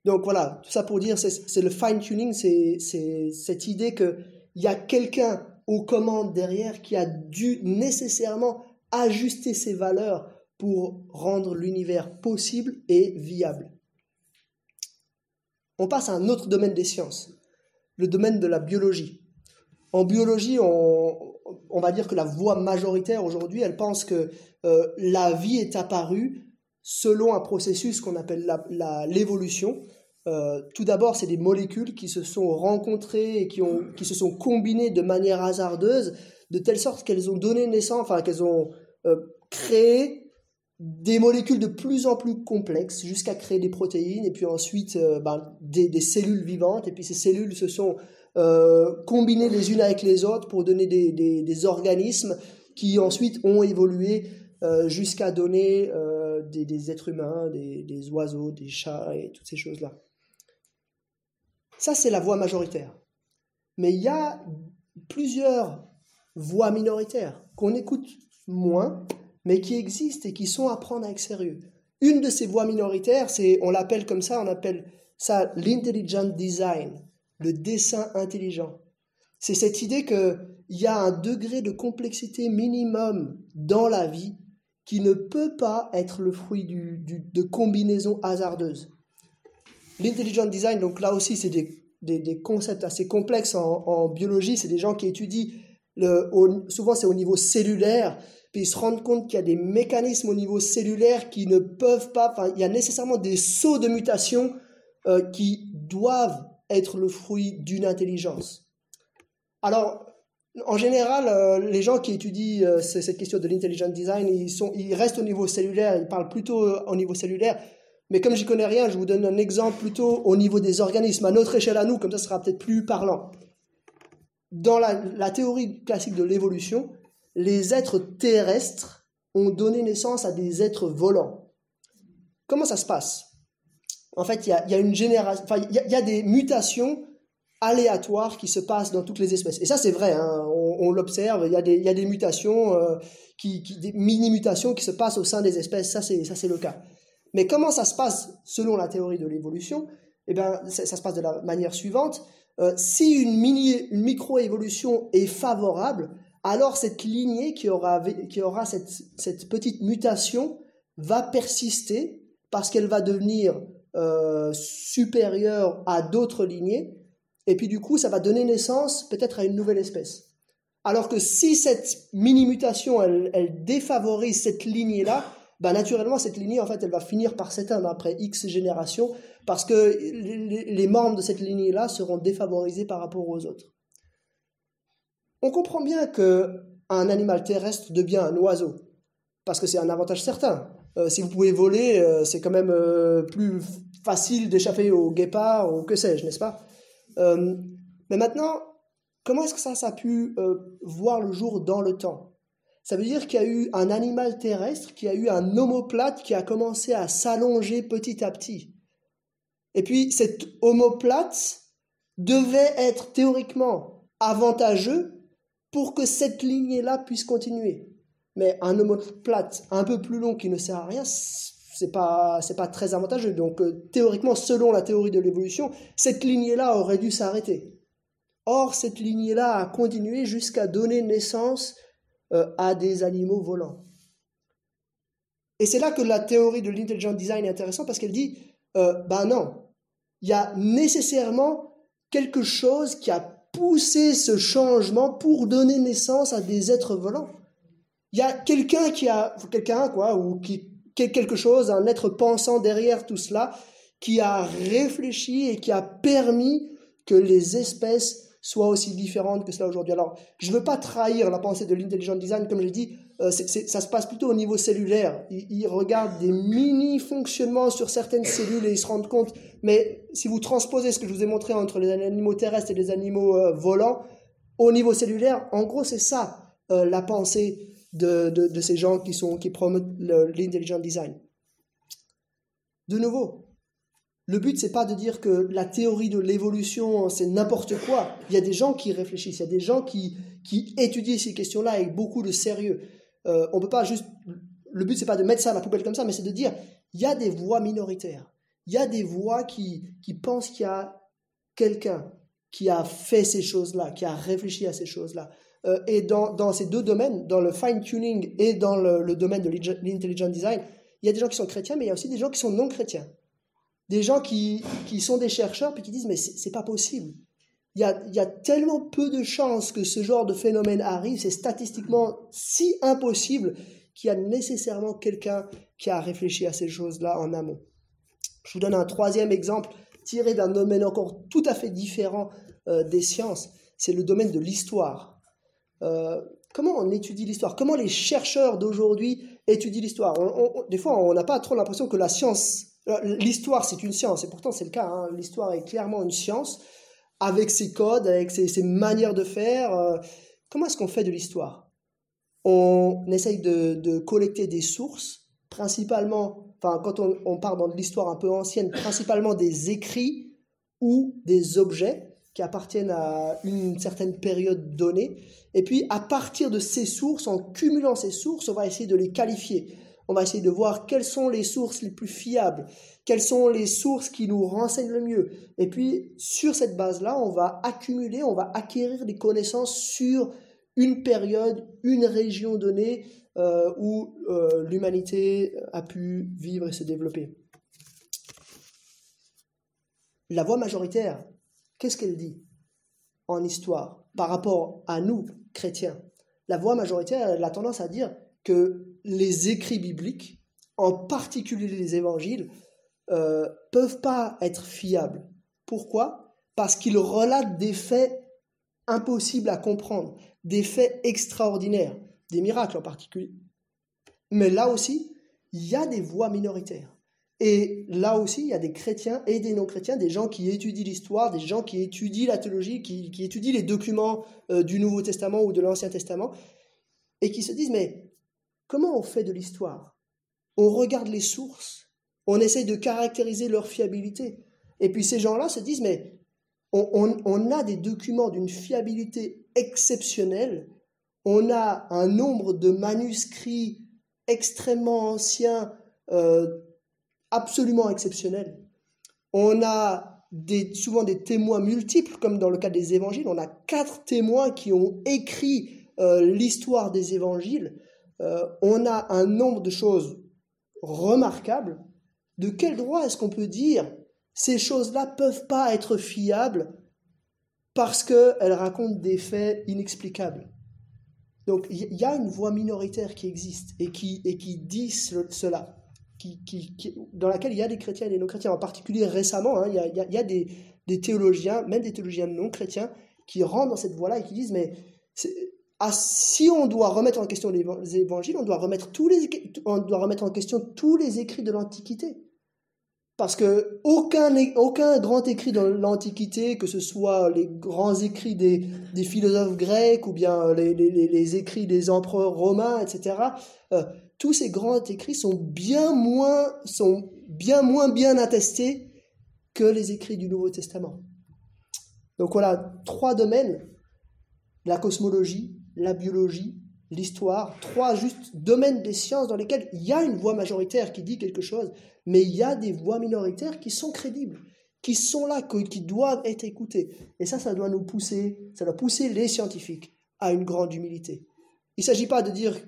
Donc voilà, tout ça pour dire, c'est le fine-tuning, c'est cette idée qu'il y a quelqu'un aux commandes derrière qui a dû nécessairement ajuster ses valeurs pour rendre l'univers possible et viable. On passe à un autre domaine des sciences, le domaine de la biologie. En biologie, on, va dire que la voie majoritaire aujourd'hui, elle pense que euh, la vie est apparue selon un processus qu'on appelle l'évolution. Euh, tout d'abord, c'est des molécules qui se sont rencontrées et qui, ont, qui se sont combinées de manière hasardeuse, de telle sorte qu'elles ont donné naissance, enfin qu'elles ont euh, créé des molécules de plus en plus complexes jusqu'à créer des protéines et puis ensuite euh, ben, des, cellules vivantes et puis ces cellules se sont combinées les unes avec les autres pour donner des, organismes qui ensuite ont évolué jusqu'à donner des, êtres humains, des, oiseaux, des chats et toutes ces choses-là. Ça, c'est la voie majoritaire. Mais il y a plusieurs voies minoritaires qu'on écoute moins mais qui existent et qui sont à prendre avec sérieux. Une de ces voies minoritaires, c'est, on l'appelle comme ça, on appelle ça l'intelligent design, le dessin intelligent. C'est cette idée qu'il y a un degré de complexité minimum dans la vie qui ne peut pas être le fruit de combinaisons hasardeuses. L'intelligent design, donc là aussi, c'est des, concepts assez complexes en, biologie. C'est des gens qui étudient, le, souvent c'est au niveau cellulaire, puis ils se rendent compte qu'il y a des mécanismes au niveau cellulaire qui ne peuvent pas, enfin, il y a nécessairement des sauts de mutation euh, qui doivent être le fruit d'une intelligence. Alors, en général, euh, les gens qui étudient euh, cette question de l'intelligent design, ils, sont, ils restent au niveau cellulaire, ils parlent plutôt au niveau cellulaire. Mais comme j'y connais rien, je vous donne un exemple plutôt au niveau des organismes, à notre échelle à nous, comme ça sera peut-être plus parlant. Dans la théorie classique de l'évolution, les êtres terrestres ont donné naissance à des êtres volants. Comment ça se passe? En fait, il y a, une génération, il y, a des mutations aléatoires qui se passent dans toutes les espèces. Et ça, c'est vrai, hein. on, l'observe, il y, a des, mutations, euh, qui, des mini-mutations qui se passent au sein des espèces, ça c'est, ça le cas. Mais comment ça se passe selon la théorie de l'évolution? Eh bien, ça, se passe de la manière suivante. Euh, si une, mini, une micro-évolution est favorable, alors cette lignée qui aura, qui aura cette, petite mutation va persister parce qu'elle va devenir euh, supérieure à d'autres lignées, et puis du coup, ça va donner naissance peut-être à une nouvelle espèce. Alors que si cette mini-mutation, elle, défavorise cette lignée-là, bah naturellement, cette lignée, en fait, elle va finir par s'éteindre après X générations, parce que les membres de cette lignée-là seront défavorisés par rapport aux autres. On comprend bien que un animal terrestre devient un oiseau, parce que c'est un avantage certain. Euh, si vous pouvez voler, euh, c'est quand même euh, plus facile d'échapper au guépard ou que sais-je, n'est-ce pas? Mais maintenant, comment est-ce que ça, a pu voir le jour dans le temps? Ça veut dire qu'il y a eu un animal terrestre, qui a eu un omoplate qui a commencé à s'allonger petit à petit. Et puis cet homoplate devait être théoriquement avantageux pour que cette lignée-là puisse continuer. Mais un homoplate un peu plus long qui ne sert à rien, c'est pas c'est pas très avantageux. Donc euh, théoriquement, selon la théorie de l'évolution, cette lignée-là aurait dû s'arrêter. Or, cette lignée-là a continué jusqu'à donner naissance euh, à des animaux volants. Et c'est là que la théorie de l'intelligent design est intéressante parce qu'elle dit, ben non, il y a nécessairement quelque chose qui a poussé ce changement pour donner naissance à des êtres volants. Il y a quelqu'un qui a, quelqu'un quoi, ou qui, quelque chose, un être pensant derrière tout cela, qui a réfléchi et qui a permis que les espèces soient aussi différentes que cela aujourd'hui. Alors, je ne veux pas trahir la pensée de l'intelligent design, comme j'ai dit, euh, ça se passe plutôt au niveau cellulaire. Ils, regardent des mini-fonctionnements sur certaines cellules et ils se rendent compte. Mais si vous transposez ce que je vous ai montré entre les animaux terrestres et les animaux euh, volants, au niveau cellulaire, en gros, c'est ça euh, la pensée de, de, ces gens qui, sont, qui promotent l'intelligent design. De nouveau, le but, c'est pas de dire que la théorie de l'évolution, c'est n'importe quoi. Il y a des gens qui réfléchissent, il y a des gens qui, qui étudient ces questions-là avec beaucoup de sérieux. Euh, on peut pas juste. Le but, c'est pas de mettre ça à la poubelle comme ça, mais c'est de dire il y a des voix minoritaires. Il y a des voix qui, qui pensent qu'il y a quelqu'un qui a fait ces choses-là, qui a réfléchi à ces choses-là. Euh, et dans, ces deux domaines, dans le fine-tuning et dans le, le domaine de l'intelligent design, il y a des gens qui sont chrétiens, mais il y a aussi des gens qui sont non chrétiens. Des gens qui, qui sont des chercheurs, puis qui disent, mais c'est pas possible. Il y, a, il y a tellement peu de chances que ce genre de phénomène arrive, c'est statistiquement si impossible qu'il y a nécessairement quelqu'un qui a réfléchi à ces choses-là en amont. Je vous donne un troisième exemple tiré d'un domaine encore tout à fait différent euh, des sciences, c'est le domaine de l'histoire. Euh, comment on étudie l'histoire? Comment les chercheurs d'aujourd'hui étudient l'histoire? Des fois, on n'a pas trop l'impression que la science, euh, l'histoire, c'est une science, et pourtant c'est le cas. Hein. L'histoire est clairement une science, avec ses codes, avec ses, manières de faire. comment est-ce qu'on fait de l'histoire? On essaye de, de collecter des sources, principalement enfin, quand on, on part dans l'histoire un peu ancienne, principalement des écrits ou des objets qui appartiennent à une certaine période donnée. Et puis, à partir de ces sources, en cumulant ces sources, on va essayer de les qualifier. On va essayer de voir quelles sont les sources les plus fiables, quelles sont les sources qui nous renseignent le mieux. Et puis, sur cette base-là, on va accumuler, on va acquérir des connaissances sur une période, une région donnée, euh, où euh, l'humanité a pu vivre et se développer. La voix majoritaire, qu'est-ce qu'elle dit en histoire par rapport à nous, chrétiens? La voix majoritaire, elle a tendance à dire que les écrits bibliques, en particulier les évangiles, euh, peuvent pas être fiables. Pourquoi? Parce qu'ils relatent des faits impossibles à comprendre, des faits extraordinaires des miracles en particulier. Mais là aussi, il y a des voix minoritaires. Et là aussi, il y a des chrétiens et des non-chrétiens, des gens qui étudient l'histoire, des gens qui étudient la théologie, qui, étudient les documents euh, du Nouveau Testament ou de l'Ancien Testament, et qui se disent, mais comment on fait de l'histoire? On regarde les sources, on essaye de caractériser leur fiabilité. Et puis ces gens-là se disent, mais on a des documents d'une fiabilité exceptionnelle on a un nombre de manuscrits extrêmement anciens, euh, absolument exceptionnels. On a souvent des témoins multiples, comme dans le cas des évangiles. On a quatre témoins qui ont écrit euh, l'histoire des évangiles. Euh, on a un nombre de choses remarquables. De quel droit est-ce qu'on peut dire ces choses-là peuvent pas être fiables parce qu'elles racontent des faits inexplicables? Donc il y a une voix minoritaire qui existe et qui, et qui dit cela, qui, qui, dans laquelle il y a des chrétiens et des non-chrétiens. En particulier récemment, hein, il y a, y a des, des, théologiens, même des théologiens non-chrétiens, qui rentrent dans cette voie-là et qui disent, mais ah, si on doit remettre en question les évangiles, on doit remettre, tous les, on doit remettre en question tous les écrits de l'Antiquité. Parce que aucun, aucun grand écrit dans l'Antiquité, que ce soit les grands écrits des, des philosophes grecs ou bien les, les, les, écrits des empereurs romains, etc., tous ces grands écrits sont bien moins, sont bien moins bien attestés que les écrits du Nouveau Testament. Donc voilà, trois domaines, la cosmologie, la biologie, l'histoire, trois juste domaines des sciences dans lesquels il y a une voix majoritaire qui dit quelque chose, mais il y a des voix minoritaires qui sont crédibles, qui sont là, qui doivent être écoutées. Et ça, ça doit nous pousser, ça doit pousser les scientifiques à une grande humilité. Il ne s'agit pas de dire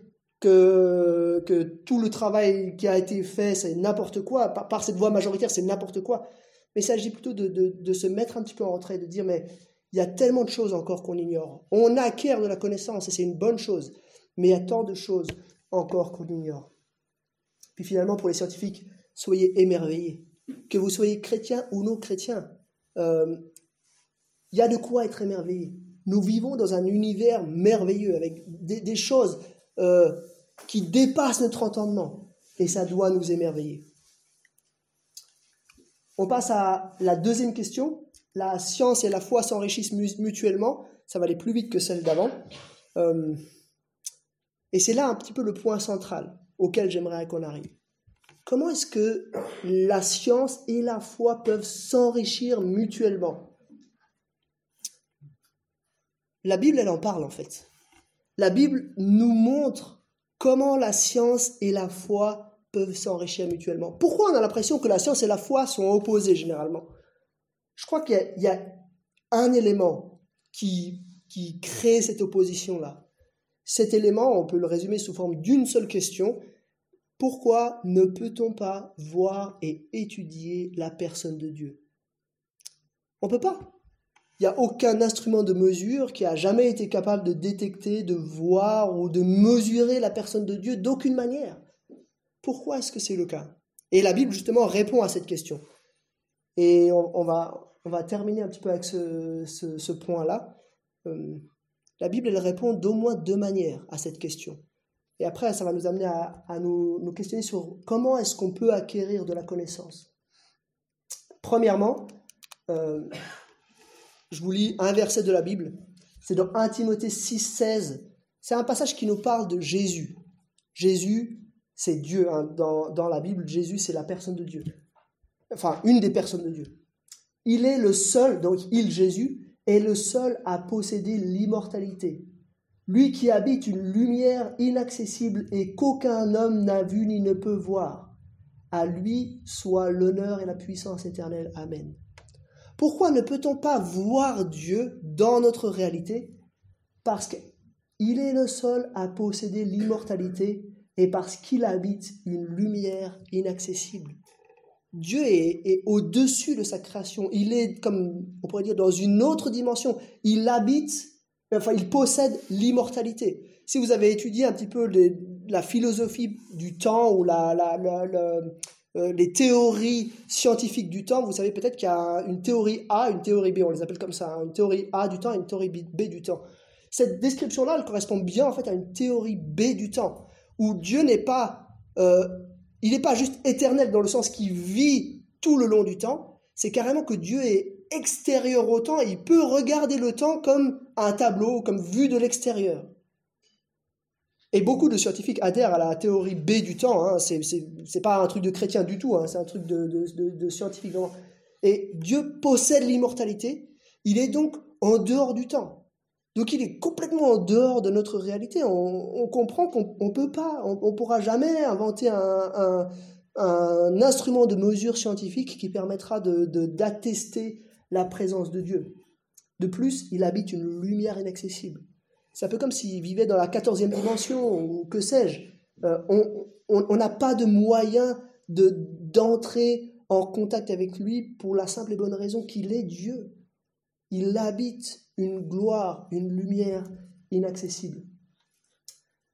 que, que tout le travail qui a été fait, c'est n'importe quoi, par, cette voix majoritaire, c'est n'importe quoi. Mais il s'agit plutôt de, de, de, se mettre un petit peu en retrait, de dire, mais il y a tellement de choses encore qu'on ignore. On acquiert de la connaissance et c'est une bonne chose, mais il y a tant de choses encore qu'on ignore. Puis finalement, pour les scientifiques, soyez émerveillés. Que vous soyez chrétien ou non chrétien, euh, il y a de quoi être émerveillé. Nous vivons dans un univers merveilleux, avec des, choses euh, qui dépassent notre entendement, et ça doit nous émerveiller. On passe à la deuxième question. La science et la foi s'enrichissent mutuellement. Ça va aller plus vite que celle d'avant. Euh, et c'est là un petit peu le point central auquel j'aimerais qu'on arrive. Comment est-ce que la science et la foi peuvent s'enrichir mutuellement? La Bible, elle en parle en fait. La Bible nous montre comment la science et la foi peuvent s'enrichir mutuellement? Pourquoi on a l'impression que la science et la foi sont opposées généralement? Je crois qu'il y, a un élément qui, qui crée cette opposition-là. Cet élément, on peut le résumer sous forme d'une seule question. Pourquoi ne peut-on pas voir et étudier la personne de Dieu? On ne peut pas. Il n'y a aucun instrument de mesure qui a jamais été capable de détecter, de voir ou de mesurer la personne de Dieu d'aucune manière. Pourquoi est-ce que c'est le cas? Et la Bible, justement, répond à cette question. Et on, va, on va terminer un petit peu avec ce, point-là. Euh, la Bible, elle répond d'au moins deux manières à cette question. Et après, ça va nous amener à, nous, questionner sur comment est-ce qu'on peut acquérir de la connaissance. Premièrement, euh, je vous lis un verset de la Bible. C'est dans 1 Timothée 6, 16. C'est un passage qui nous parle de Jésus. Jésus, c'est Dieu. Hein. Dans, dans la Bible, Jésus, c'est la personne de Dieu. Enfin, une des personnes de Dieu. Il est le seul, donc il, Jésus, est le seul à posséder l'immortalité lui qui habite une lumière inaccessible et qu'aucun homme n'a vue ni ne peut voir. À lui soit l'honneur et la puissance éternelle. Amen. Pourquoi ne peut-on pas voir Dieu dans notre réalité? Parce qu'il est le seul à posséder l'immortalité et parce qu'il habite une lumière inaccessible. Dieu est, au-dessus de sa création. Il est, comme on pourrait dire, dans une autre dimension. Il habite enfin, il possède l'immortalité. Si vous avez étudié un petit peu la philosophie du temps ou la, euh, les théories scientifiques du temps, vous savez peut-être qu'il y a une théorie A, une théorie B, on les appelle comme ça, hein, une théorie A du temps et une théorie B, du temps. Cette description-là, elle correspond bien en fait à une théorie B du temps, où Dieu n'est pas, euh, il n'est pas juste éternel dans le sens qu'il vit tout le long du temps, c'est carrément que Dieu est extérieur au temps et il peut regarder le temps comme un tableau, comme vu de l'extérieur. Et beaucoup de scientifiques adhèrent à la théorie B du temps. Hein. Ce n'est pas un truc de chrétien du tout, hein. c'est un truc de, de, scientifique. Et Dieu possède l'immortalité. Il est donc en dehors du temps. Donc il est complètement en dehors de notre réalité. On, comprend qu'on ne peut pas, on ne pourra jamais inventer un, instrument de mesure scientifique qui permettra d'attester de, la présence de Dieu. De plus, il habite une lumière inaccessible. C'est un peu comme s'il vivait dans la quatorzième dimension, ou que sais-je. Euh, on n'a pas de moyen d'entrer en contact avec lui pour la simple et bonne raison qu'il est Dieu. Il habite une gloire, une lumière inaccessible.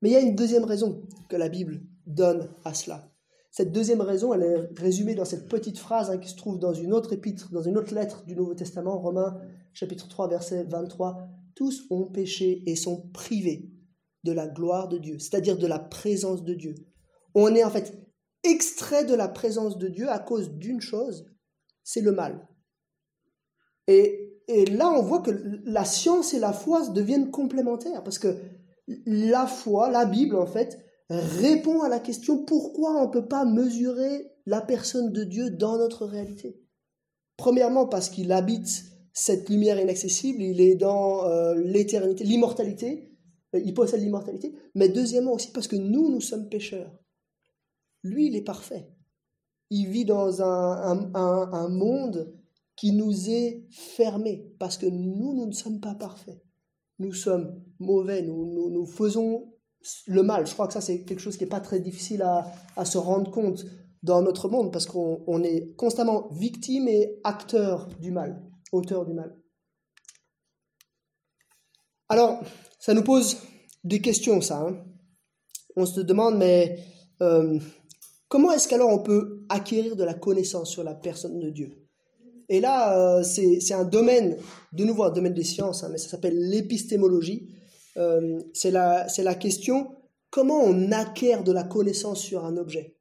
Mais il y a une deuxième raison que la Bible donne à cela. Cette deuxième raison, elle est résumée dans cette petite phrase hein, qui se trouve dans une autre épître, dans une autre lettre du Nouveau Testament, Romains chapitre 3, verset 23. Tous ont péché et sont privés de la gloire de Dieu, c'est-à-dire de la présence de Dieu. On est en fait extrait de la présence de Dieu à cause d'une chose, c'est le mal. Et, et là, on voit que la science et la foi deviennent complémentaires, parce que la foi, la Bible, en fait, répond à la question pourquoi on ne peut pas mesurer la personne de Dieu dans notre réalité? Premièrement parce qu'il habite cette lumière inaccessible, il est dans euh, l'éternité, l'immortalité, euh, il possède l'immortalité, mais deuxièmement aussi parce que nous, nous sommes pécheurs. Lui, il est parfait. Il vit dans un, un, monde qui nous est fermé, parce que nous, nous ne sommes pas parfaits. Nous sommes mauvais, nous, nous, faisons le mal. Je crois que ça, c'est quelque chose qui n'est pas très difficile à, se rendre compte dans notre monde, parce qu'on est constamment victime et acteur du mal auteur du mal. Alors, ça nous pose des questions, ça. Hein. On se demande, mais euh, comment est-ce qu'alors on peut acquérir de la connaissance sur la personne de Dieu? Et là, euh, c'est un domaine, de nouveau un domaine des sciences, hein, mais ça s'appelle l'épistémologie. Euh, c'est la, la question, comment on acquiert de la connaissance sur un objet?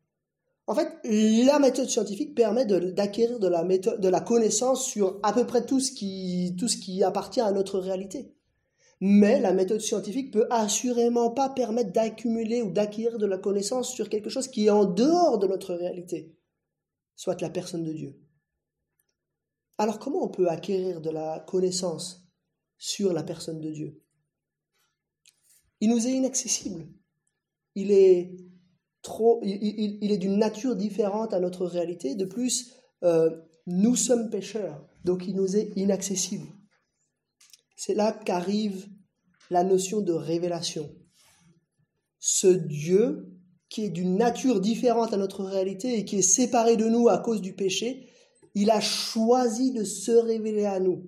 En fait, la méthode scientifique permet d'acquérir de, la connaissance sur à peu près tout ce, qui, tout ce qui appartient à notre réalité. Mais la méthode scientifique peut assurément pas permettre d'accumuler ou d'acquérir de la connaissance sur quelque chose qui est en dehors de notre réalité, soit la personne de Dieu. Alors comment on peut acquérir de la connaissance sur la personne de Dieu? Il nous est inaccessible. Il est il, est d'une nature différente à notre réalité. De plus, euh, nous sommes pécheurs, donc il nous est inaccessible. C'est là qu'arrive la notion de révélation. Ce Dieu qui est d'une nature différente à notre réalité et qui est séparé de nous à cause du péché, il a choisi de se révéler à nous.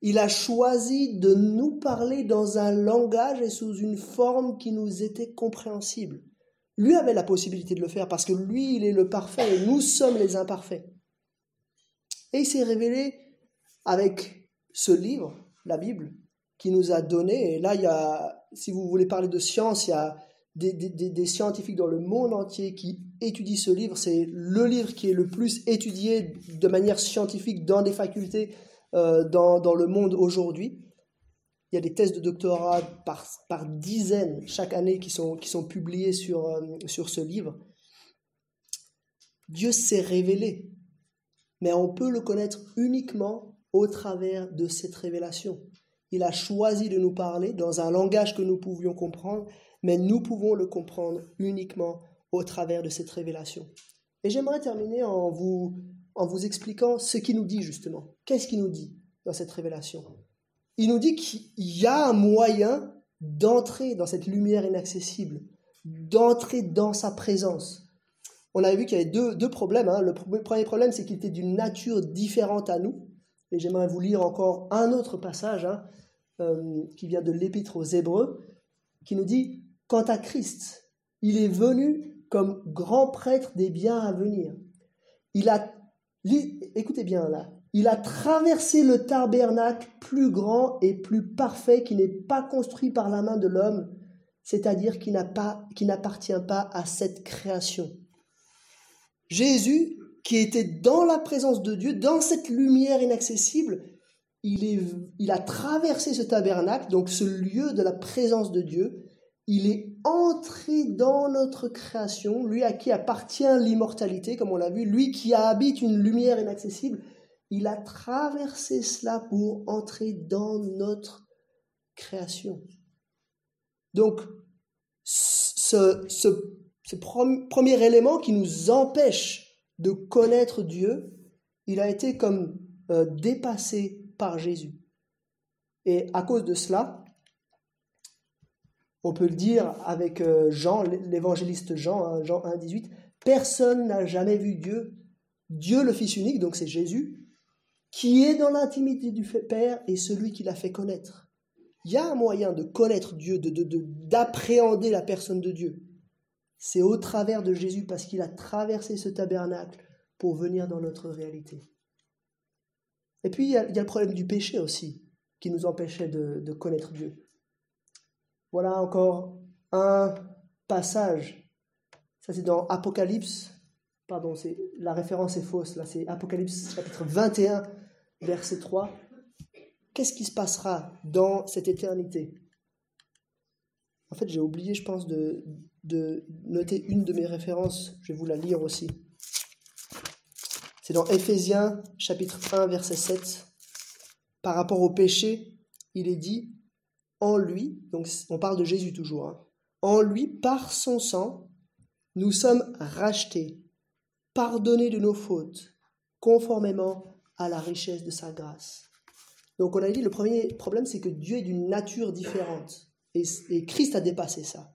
Il a choisi de nous parler dans un langage et sous une forme qui nous était compréhensible. Lui avait la possibilité de le faire parce que lui, il est le parfait et nous sommes les imparfaits. Et il s'est révélé avec ce livre, la Bible, qui nous a donné. Et là, il y a, si vous voulez parler de science, il y a des, scientifiques dans le monde entier qui étudient ce livre. C'est le livre qui est le plus étudié de manière scientifique dans des facultés euh, dans, dans, le monde aujourd'hui. Il y a des thèses de doctorat par, par dizaines chaque année qui sont, qui sont publiées sur, euh, sur ce livre. Dieu s'est révélé, mais on peut le connaître uniquement au travers de cette révélation. Il a choisi de nous parler dans un langage que nous pouvions comprendre, mais nous pouvons le comprendre uniquement au travers de cette révélation. Et j'aimerais terminer en vous, en vous expliquant ce qu'il nous dit justement. Qu'est-ce qu'il nous dit dans cette révélation? Il nous dit qu'il y a un moyen d'entrer dans cette lumière inaccessible, d'entrer dans sa présence. On avait vu qu'il y avait deux, problèmes. Hein. Le premier problème, c'est qu'il était d'une nature différente à nous. Et j'aimerais vous lire encore un autre passage hein, euh, qui vient de l'Épître aux Hébreux, qui nous dit Quant à Christ, il est venu comme grand prêtre des biens à venir. Il a, écoutez bien là, il a traversé le tabernacle plus grand et plus parfait qui n'est pas construit par la main de l'homme, c'est-à-dire qui n'appartient pas à cette création. Jésus, qui était dans la présence de Dieu, dans cette lumière inaccessible, il, est, il a traversé ce tabernacle, donc ce lieu de la présence de Dieu, il est entré dans notre création, lui à qui appartient l'immortalité, comme on l'a vu, lui qui habite une lumière inaccessible, il a traversé cela pour entrer dans notre création. Donc, ce, premier élément qui nous empêche de connaître Dieu, il a été comme euh, dépassé par Jésus. Et à cause de cela, on peut le dire avec euh, Jean, l'évangéliste Jean, hein, Jean 1, 18, personne n'a jamais vu Dieu. Dieu le Fils unique, donc c'est Jésus, qui est dans l'intimité du Père et celui qui l'a fait connaître. Il y a un moyen de connaître Dieu, de, d'appréhender la personne de Dieu. C'est au travers de Jésus parce qu'il a traversé ce tabernacle pour venir dans notre réalité. Et puis il y a, le problème du péché aussi, qui nous empêchait de, de connaître Dieu. Voilà encore un passage. Ça c'est dans Apocalypse pardon, la référence est fausse, là c'est Apocalypse chapitre 21, verset 3. Qu'est-ce qui se passera dans cette éternité? En fait, j'ai oublié, je pense, de, de noter une de mes références, je vais vous la lire aussi. C'est dans Éphésiens chapitre 1 verset 7. Par rapport au péché, il est dit, en lui, donc on parle de Jésus toujours, hein, en lui, par son sang, nous sommes rachetés, pardonnés de nos fautes, conformément à la richesse de sa grâce. Donc on a dit, le premier problème, c'est que Dieu est d'une nature différente. Et, et, Christ a dépassé ça.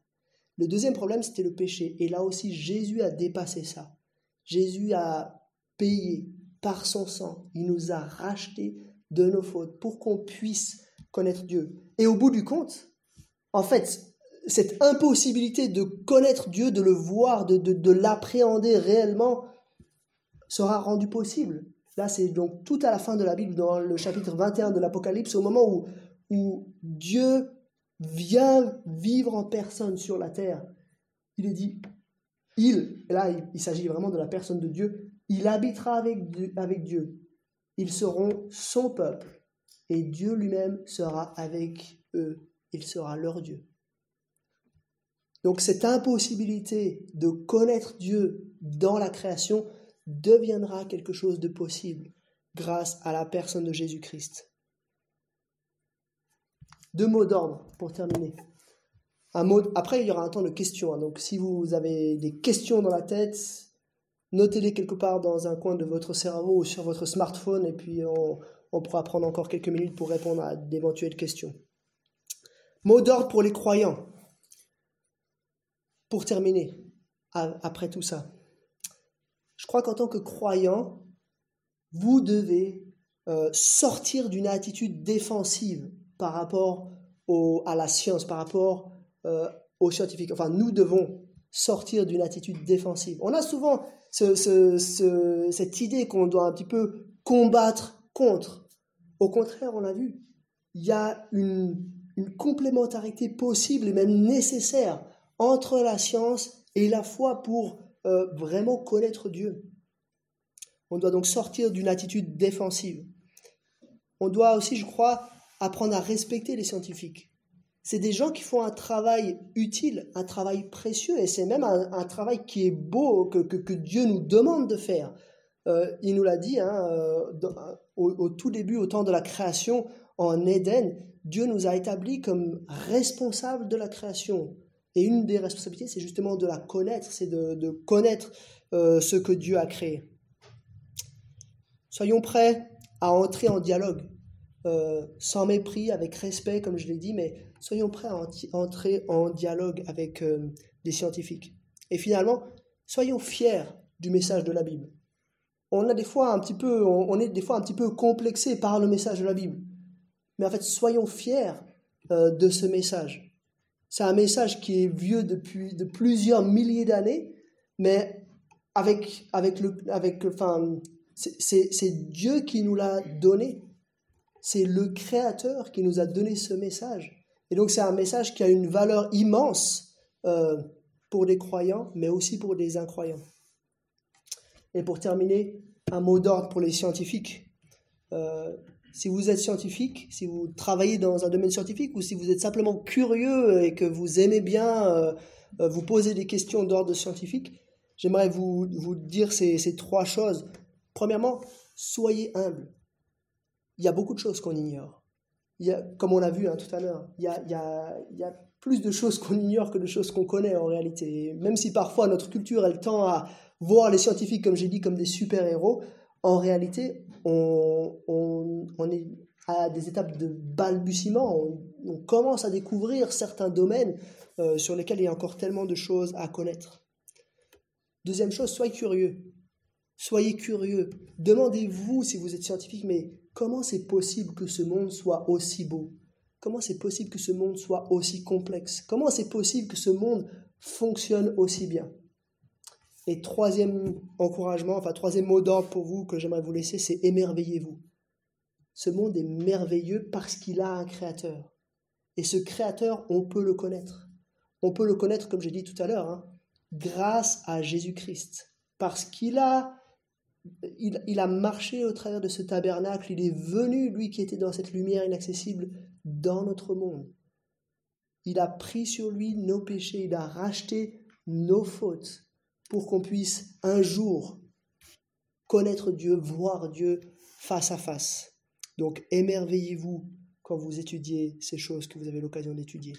Le deuxième problème, c'était le péché. Et là aussi, Jésus a dépassé ça. Jésus a payé par son sang. Il nous a rachetés de nos fautes pour qu'on puisse connaître Dieu. Et au bout du compte, en fait, cette impossibilité de connaître Dieu, de le voir, de, de, l'appréhender réellement, sera rendue possible. Là, c'est donc tout à la fin de la Bible, dans le chapitre 21 de l'Apocalypse, au moment où, où Dieu vient vivre en personne sur la terre. Il est dit, il, là il, s'agit vraiment de la personne de Dieu, il habitera avec Dieu. Ils seront son peuple et Dieu lui-même sera avec eux. Il sera leur Dieu. Donc cette impossibilité de connaître Dieu dans la création deviendra quelque chose de possible grâce à la personne de Jésus-Christ. Deux mots d'ordre pour terminer. Un mot, après, il y aura un temps de questions. Hein. donc si vous avez des questions dans la tête, notez-les quelque part dans un coin de votre cerveau ou sur votre smartphone et puis on, on pourra prendre encore quelques minutes pour répondre à d'éventuelles questions. Mot d'ordre pour les croyants. Pour terminer, après tout ça, je crois qu'en tant que croyant, vous devez euh, sortir d'une attitude défensive par rapport à la science, par rapport euh, aux scientifiques. Enfin, nous devons sortir d'une attitude défensive. On a souvent cette idée qu'on doit un petit peu combattre contre. Au contraire, on l'a vu, il y a une complémentarité possible et même nécessaire entre la science et la foi pour euh, vraiment connaître Dieu. On doit donc sortir d'une attitude défensive. On doit aussi, je crois, apprendre à respecter les scientifiques. C'est des gens qui font un travail utile, un travail précieux, et c'est même un, travail qui est beau, que, que, Dieu nous demande de faire. Euh, il nous l'a dit hein, euh, au, au, tout début, au temps de la création en Éden, Dieu nous a établis comme responsables de la création. Et une des responsabilités, c'est justement de la connaître, c'est de, connaître euh, ce que Dieu a créé. Soyons prêts à entrer en dialogue, euh, sans mépris, avec respect, comme je l'ai dit, mais soyons prêts à entrer en dialogue avec euh, des scientifiques. Et finalement, soyons fiers du message de la Bible. On a des fois un petit peu, on, est des fois un petit peu complexé par le message de la Bible, mais en fait, soyons fiers de ce message. C'est un message qui est vieux depuis de plusieurs milliers d'années, mais avec, avec le, avec, enfin, c'est Dieu qui nous l'a donné. C'est le Créateur qui nous a donné ce message. Et donc c'est un message qui a une valeur immense euh, pour les croyants, mais aussi pour les incroyants. Et pour terminer, un mot d'ordre pour les scientifiques. Euh, si vous êtes scientifique, si vous travaillez dans un domaine scientifique ou si vous êtes simplement curieux et que vous aimez bien euh, euh, vous poser des questions d'ordre scientifique, j'aimerais vous, vous dire ces, ces, trois choses. Premièrement, soyez humble. Il y a beaucoup de choses qu'on ignore. Il y a, comme on l'a vu hein, tout à l'heure, il y a, il, il y a plus de choses qu'on ignore que de choses qu'on connaît en réalité. Même si parfois notre culture, elle tend à voir les scientifiques, comme j'ai dit, comme des super-héros, en réalité, on, est à des étapes de balbutiement. On, commence à découvrir certains domaines euh, sur lesquels il y a encore tellement de choses à connaître. Deuxième chose, soyez curieux. Soyez curieux. Demandez-vous si vous êtes scientifique, mais comment c'est possible que ce monde soit aussi beau? Comment c'est possible que ce monde soit aussi complexe? Comment c'est possible que ce monde fonctionne aussi bien? Et troisième encouragement, enfin troisième mot d'ordre pour vous que j'aimerais vous laisser, c'est émerveillez-vous. Ce monde est merveilleux parce qu'il a un créateur. Et ce créateur, on peut le connaître. On peut le connaître, comme j'ai dit tout à l'heure, hein, grâce à Jésus-Christ. Parce qu'il a, marché au travers de ce tabernacle, il est venu, lui qui était dans cette lumière inaccessible, dans notre monde. Il a pris sur lui nos péchés, il a racheté nos fautes pour qu'on puisse un jour connaître Dieu, voir Dieu face à face. Donc émerveillez-vous quand vous étudiez ces choses que vous avez l'occasion d'étudier.